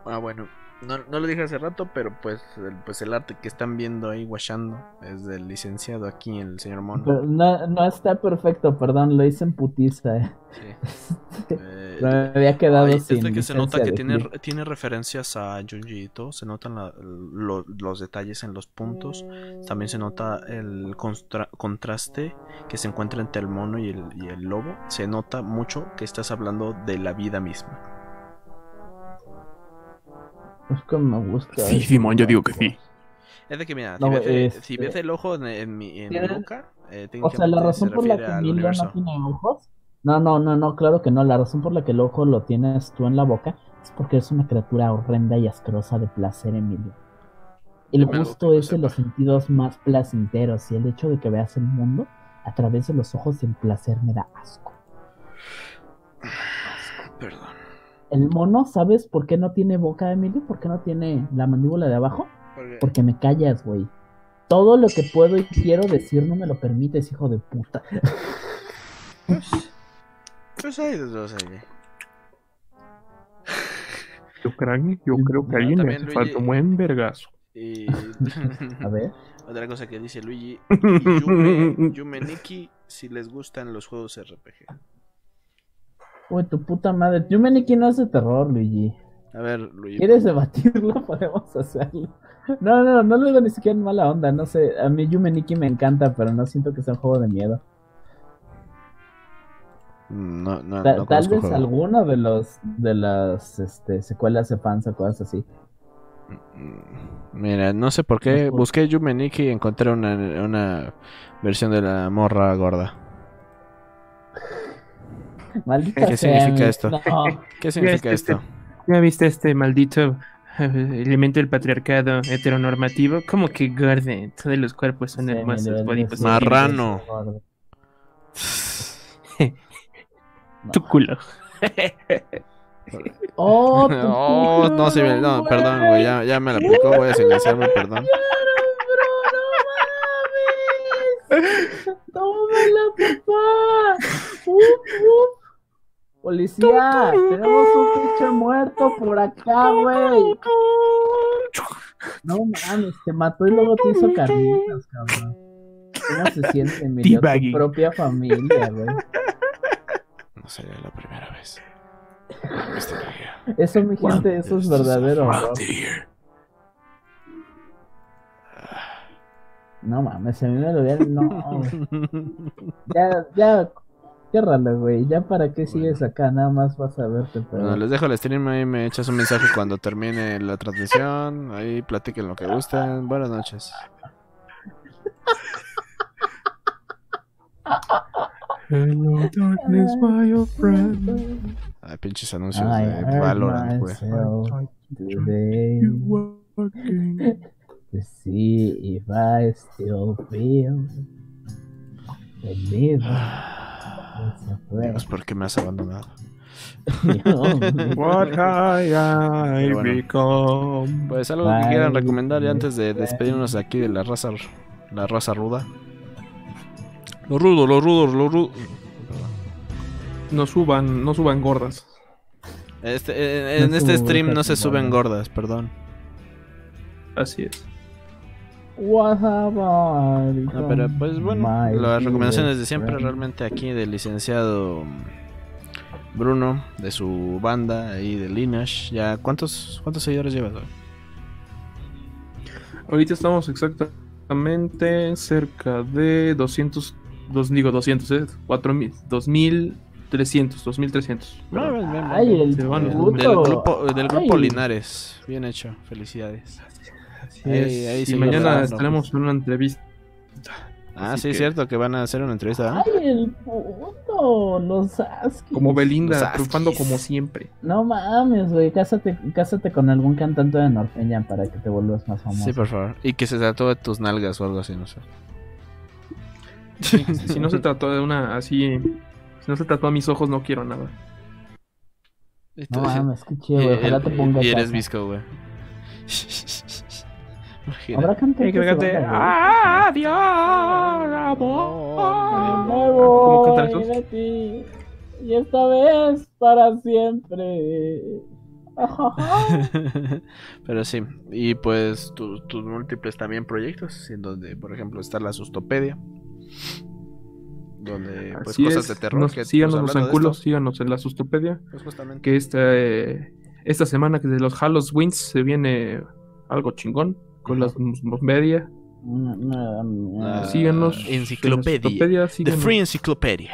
Ah, bueno. No, no, lo dije hace rato, pero pues el, pues el arte que están viendo ahí guachando es del licenciado aquí, el señor Mono. no, no está perfecto, perdón, lo hice en putiza. Eh. Sí. Eh, me había quedado sin que se nota que tiene, tiene, referencias a Junji se notan los detalles en los puntos, también se nota el contraste que se encuentra entre el mono y el, y el lobo, se nota mucho que estás hablando de la vida misma. Es que me gusta. Sí, Simón, yo digo que sí. Es de que, mira, si, ves, si, ves, el ojo en, mi, en mi, boca, eh, o sea, la razón por la que Emilio no tiene ojos. No, no, no, no, claro que no. La razón por la que el ojo lo tienes tú en la boca es porque es una criatura horrenda y asquerosa de placer, Emilio. El gusto es de los sentidos más placenteros y el hecho de que veas el mundo a través de los ojos del placer me da asco. Perdón. El mono, ¿sabes por qué no tiene boca, Emilio? ¿Por qué no tiene la mandíbula de abajo? Porque me callas, güey. Todo lo que puedo y quiero decir no me lo permites, hijo de puta. Pues, pues hay dos ahí. Yo creo, yo creo que a alguien le hace falta un buen vergazo. Y... a ver. Otra cosa que dice Luigi. Y Yume, Yume Nikki, si les gustan los juegos RPG. Uy, tu puta madre. Nikki no hace terror, Luigi. A ver, Luigi. ¿Quieres debatirlo? Podemos hacerlo. No, no, no lo digo ni siquiera en mala onda. No sé, a mí Yume Nikki me encanta, pero no siento que sea un juego de miedo. No, no, Ta tal vez alguno de los de las este, secuelas de fans o cosas así. Mm, mira, no sé por qué busqué Yume Nikki y encontré una, una versión de la morra gorda. Maldita ¿Qué significa esto? No. ¿Qué significa esto? ¿Ya viste este maldito elemento del patriarcado heteronormativo? Como que gorda, todos los cuerpos son hermosos. Marrano. Tu culo. Oh, oh no, sí, no, perdón, güey, ya, ya me la aplicó, voy a silenciarme, perdón. ¡Tómala, papá! ¡Uf, uf! Policía, tenemos un pinche muerto por acá, güey. No mames, te mató y luego te hizo carnitas, cabrón. ¿Cómo se siente, mi tu propia familia, güey? No sería la primera vez. Eso, mi gente, eso es verdadero. No mames, a mí me lo vieron. No. Ya, ya, Ciérralo, güey. Ya para qué sigues acá, nada más vas a verte. Pero... Bueno, les dejo el stream ahí, me echas un mensaje cuando termine la transmisión. Ahí platiquen lo que gusten. Buenas noches. Hello, darkness, my old friend. Ay, pinches anuncios de Valorant, güey. To see if I still feel the Dios, ¿por qué me has abandonado? What I become. Pues algo que quieran recomendar ya antes de despedirnos aquí de la raza, la raza ruda. Los rudos, los rudos, los rudos. No suban, no suban gordas. Este, en, en este stream no se suben gordas, perdón. Así es. No, pero pues bueno, las recomendaciones de siempre realmente aquí del licenciado Bruno, de su banda ahí de Lineage. Ya, ¿cuántos, cuántos seguidores llevas hoy? Ahorita estamos exactamente cerca de 200, dos, digo 200, ¿eh? 4000, 2300, 2300. Ay, el del, grupo, del grupo Linares. Bien hecho, felicidades. Y mañana estaremos en una entrevista. Ah, sí, es cierto que van a hacer una entrevista. ¿eh? Ay, el puto, los Askis. Como Belinda, triunfando como siempre. No mames, güey, cásate, cásate con algún cantante de norteña para que te vuelvas más famoso. Sí, por favor. Y que se trató de tus nalgas o algo así, no sé. si no se trató de una así, si no se trató a mis ojos, no quiero nada. No mames, qué chido, güey. Ojalá te pongas. Y eres visco, güey. Habrá gente que, cante Adiós, amor. de ti. Y esta vez para siempre. Pero sí, y pues tus múltiples también proyectos, en donde, por ejemplo, está la Sustopedia. Donde, pues, cosas de terror. que, síganos pues, los culos, síganos en la Sustopedia. Pues justamente. Que esta, eh, esta semana que de los Halos Wins se viene algo chingón con las media. Uh, síganos. Enciclopedia. The Free Encyclopedia.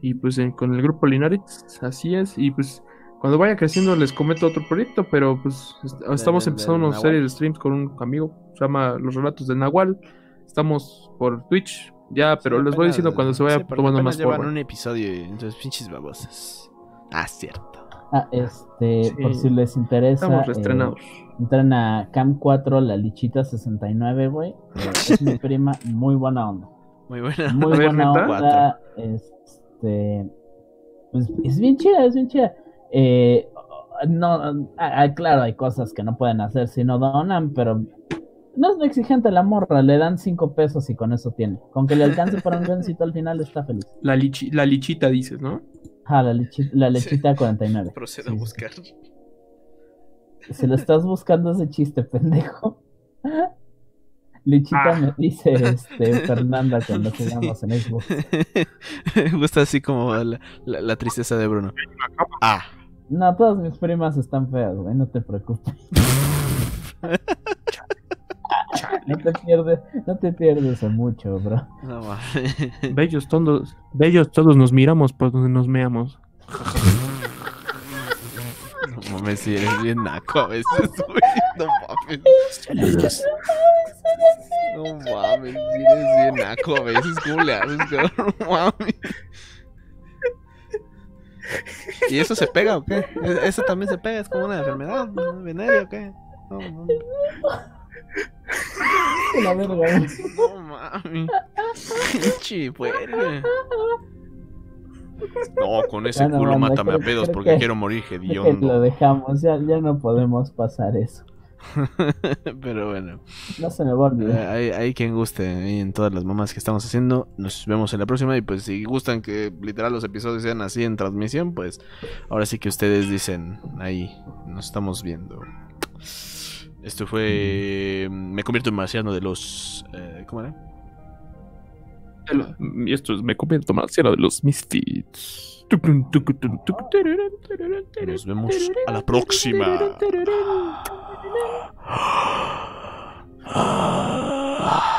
Y pues con el grupo Linares, así es. Y pues cuando vaya creciendo les comento otro proyecto, pero pues estamos empezando una serie de streams con un amigo, se llama Los Relatos de Nahual. Estamos por Twitch, ya, pero les voy diciendo cuando se vaya tomando más forma. un episodio, entonces pinches babosas. Ah, cierto. Ah, este, por si les interesa. Estamos estrenados. Eh, entran a Cam 4, la lichita 69, güey. es mi prima, muy buena onda. Muy buena. Muy buena onda. Este, pues, es bien chida, es bien chida. Eh, no, ah, claro, hay cosas que no pueden hacer si no donan, pero no es exigente la morra, le dan 5 pesos y con eso tiene. Con que le alcance para un gancito al final está feliz. La, la lichita dices, ¿no? Ah, la, lechita, la lechita 49. Procedo a buscar. Se lo estás buscando ese chiste, pendejo. Lichita Ah. me dice este, Fernanda cuando jugamos en Xbox. Me gusta así como la, la- la tristeza de Bruno. Ah. No, todas mis primas están feas, güey, no te preocupes. No te pierdes, no te pierdes mucho, bro. No mames. Bellos todos, bellos todos nos miramos por donde nos meamos. No mames, si eres bien naco a veces, güey. No mames. No mames, si eres bien naco a veces. ¿Cómo le haces, cabrón? No mames. ¿Y eso se pega o qué? ¿E- ¿Eso también se pega? ¿Es como una enfermedad ¿no? venérea o qué? No mames. La verga. No mames. Pinche. No, con ese Bueno, culo banda, mátame a pedos porque que- quiero morir que lo hediondo. dejamos, ya, ya no podemos pasar eso. Pero bueno. No se me va a Eh. Hay, hay quien guste en todas las mamás que estamos haciendo. Nos vemos en la próxima. Y pues si gustan que literal los episodios sean así en transmisión, pues ahora sí que ustedes dicen ahí, nos estamos viendo. Esto fue. Me convierto en marciano de los. eh, ¿Cómo era? de los, esto es, me convierto más en de los Misfits. Nos vemos a la próxima. Ah.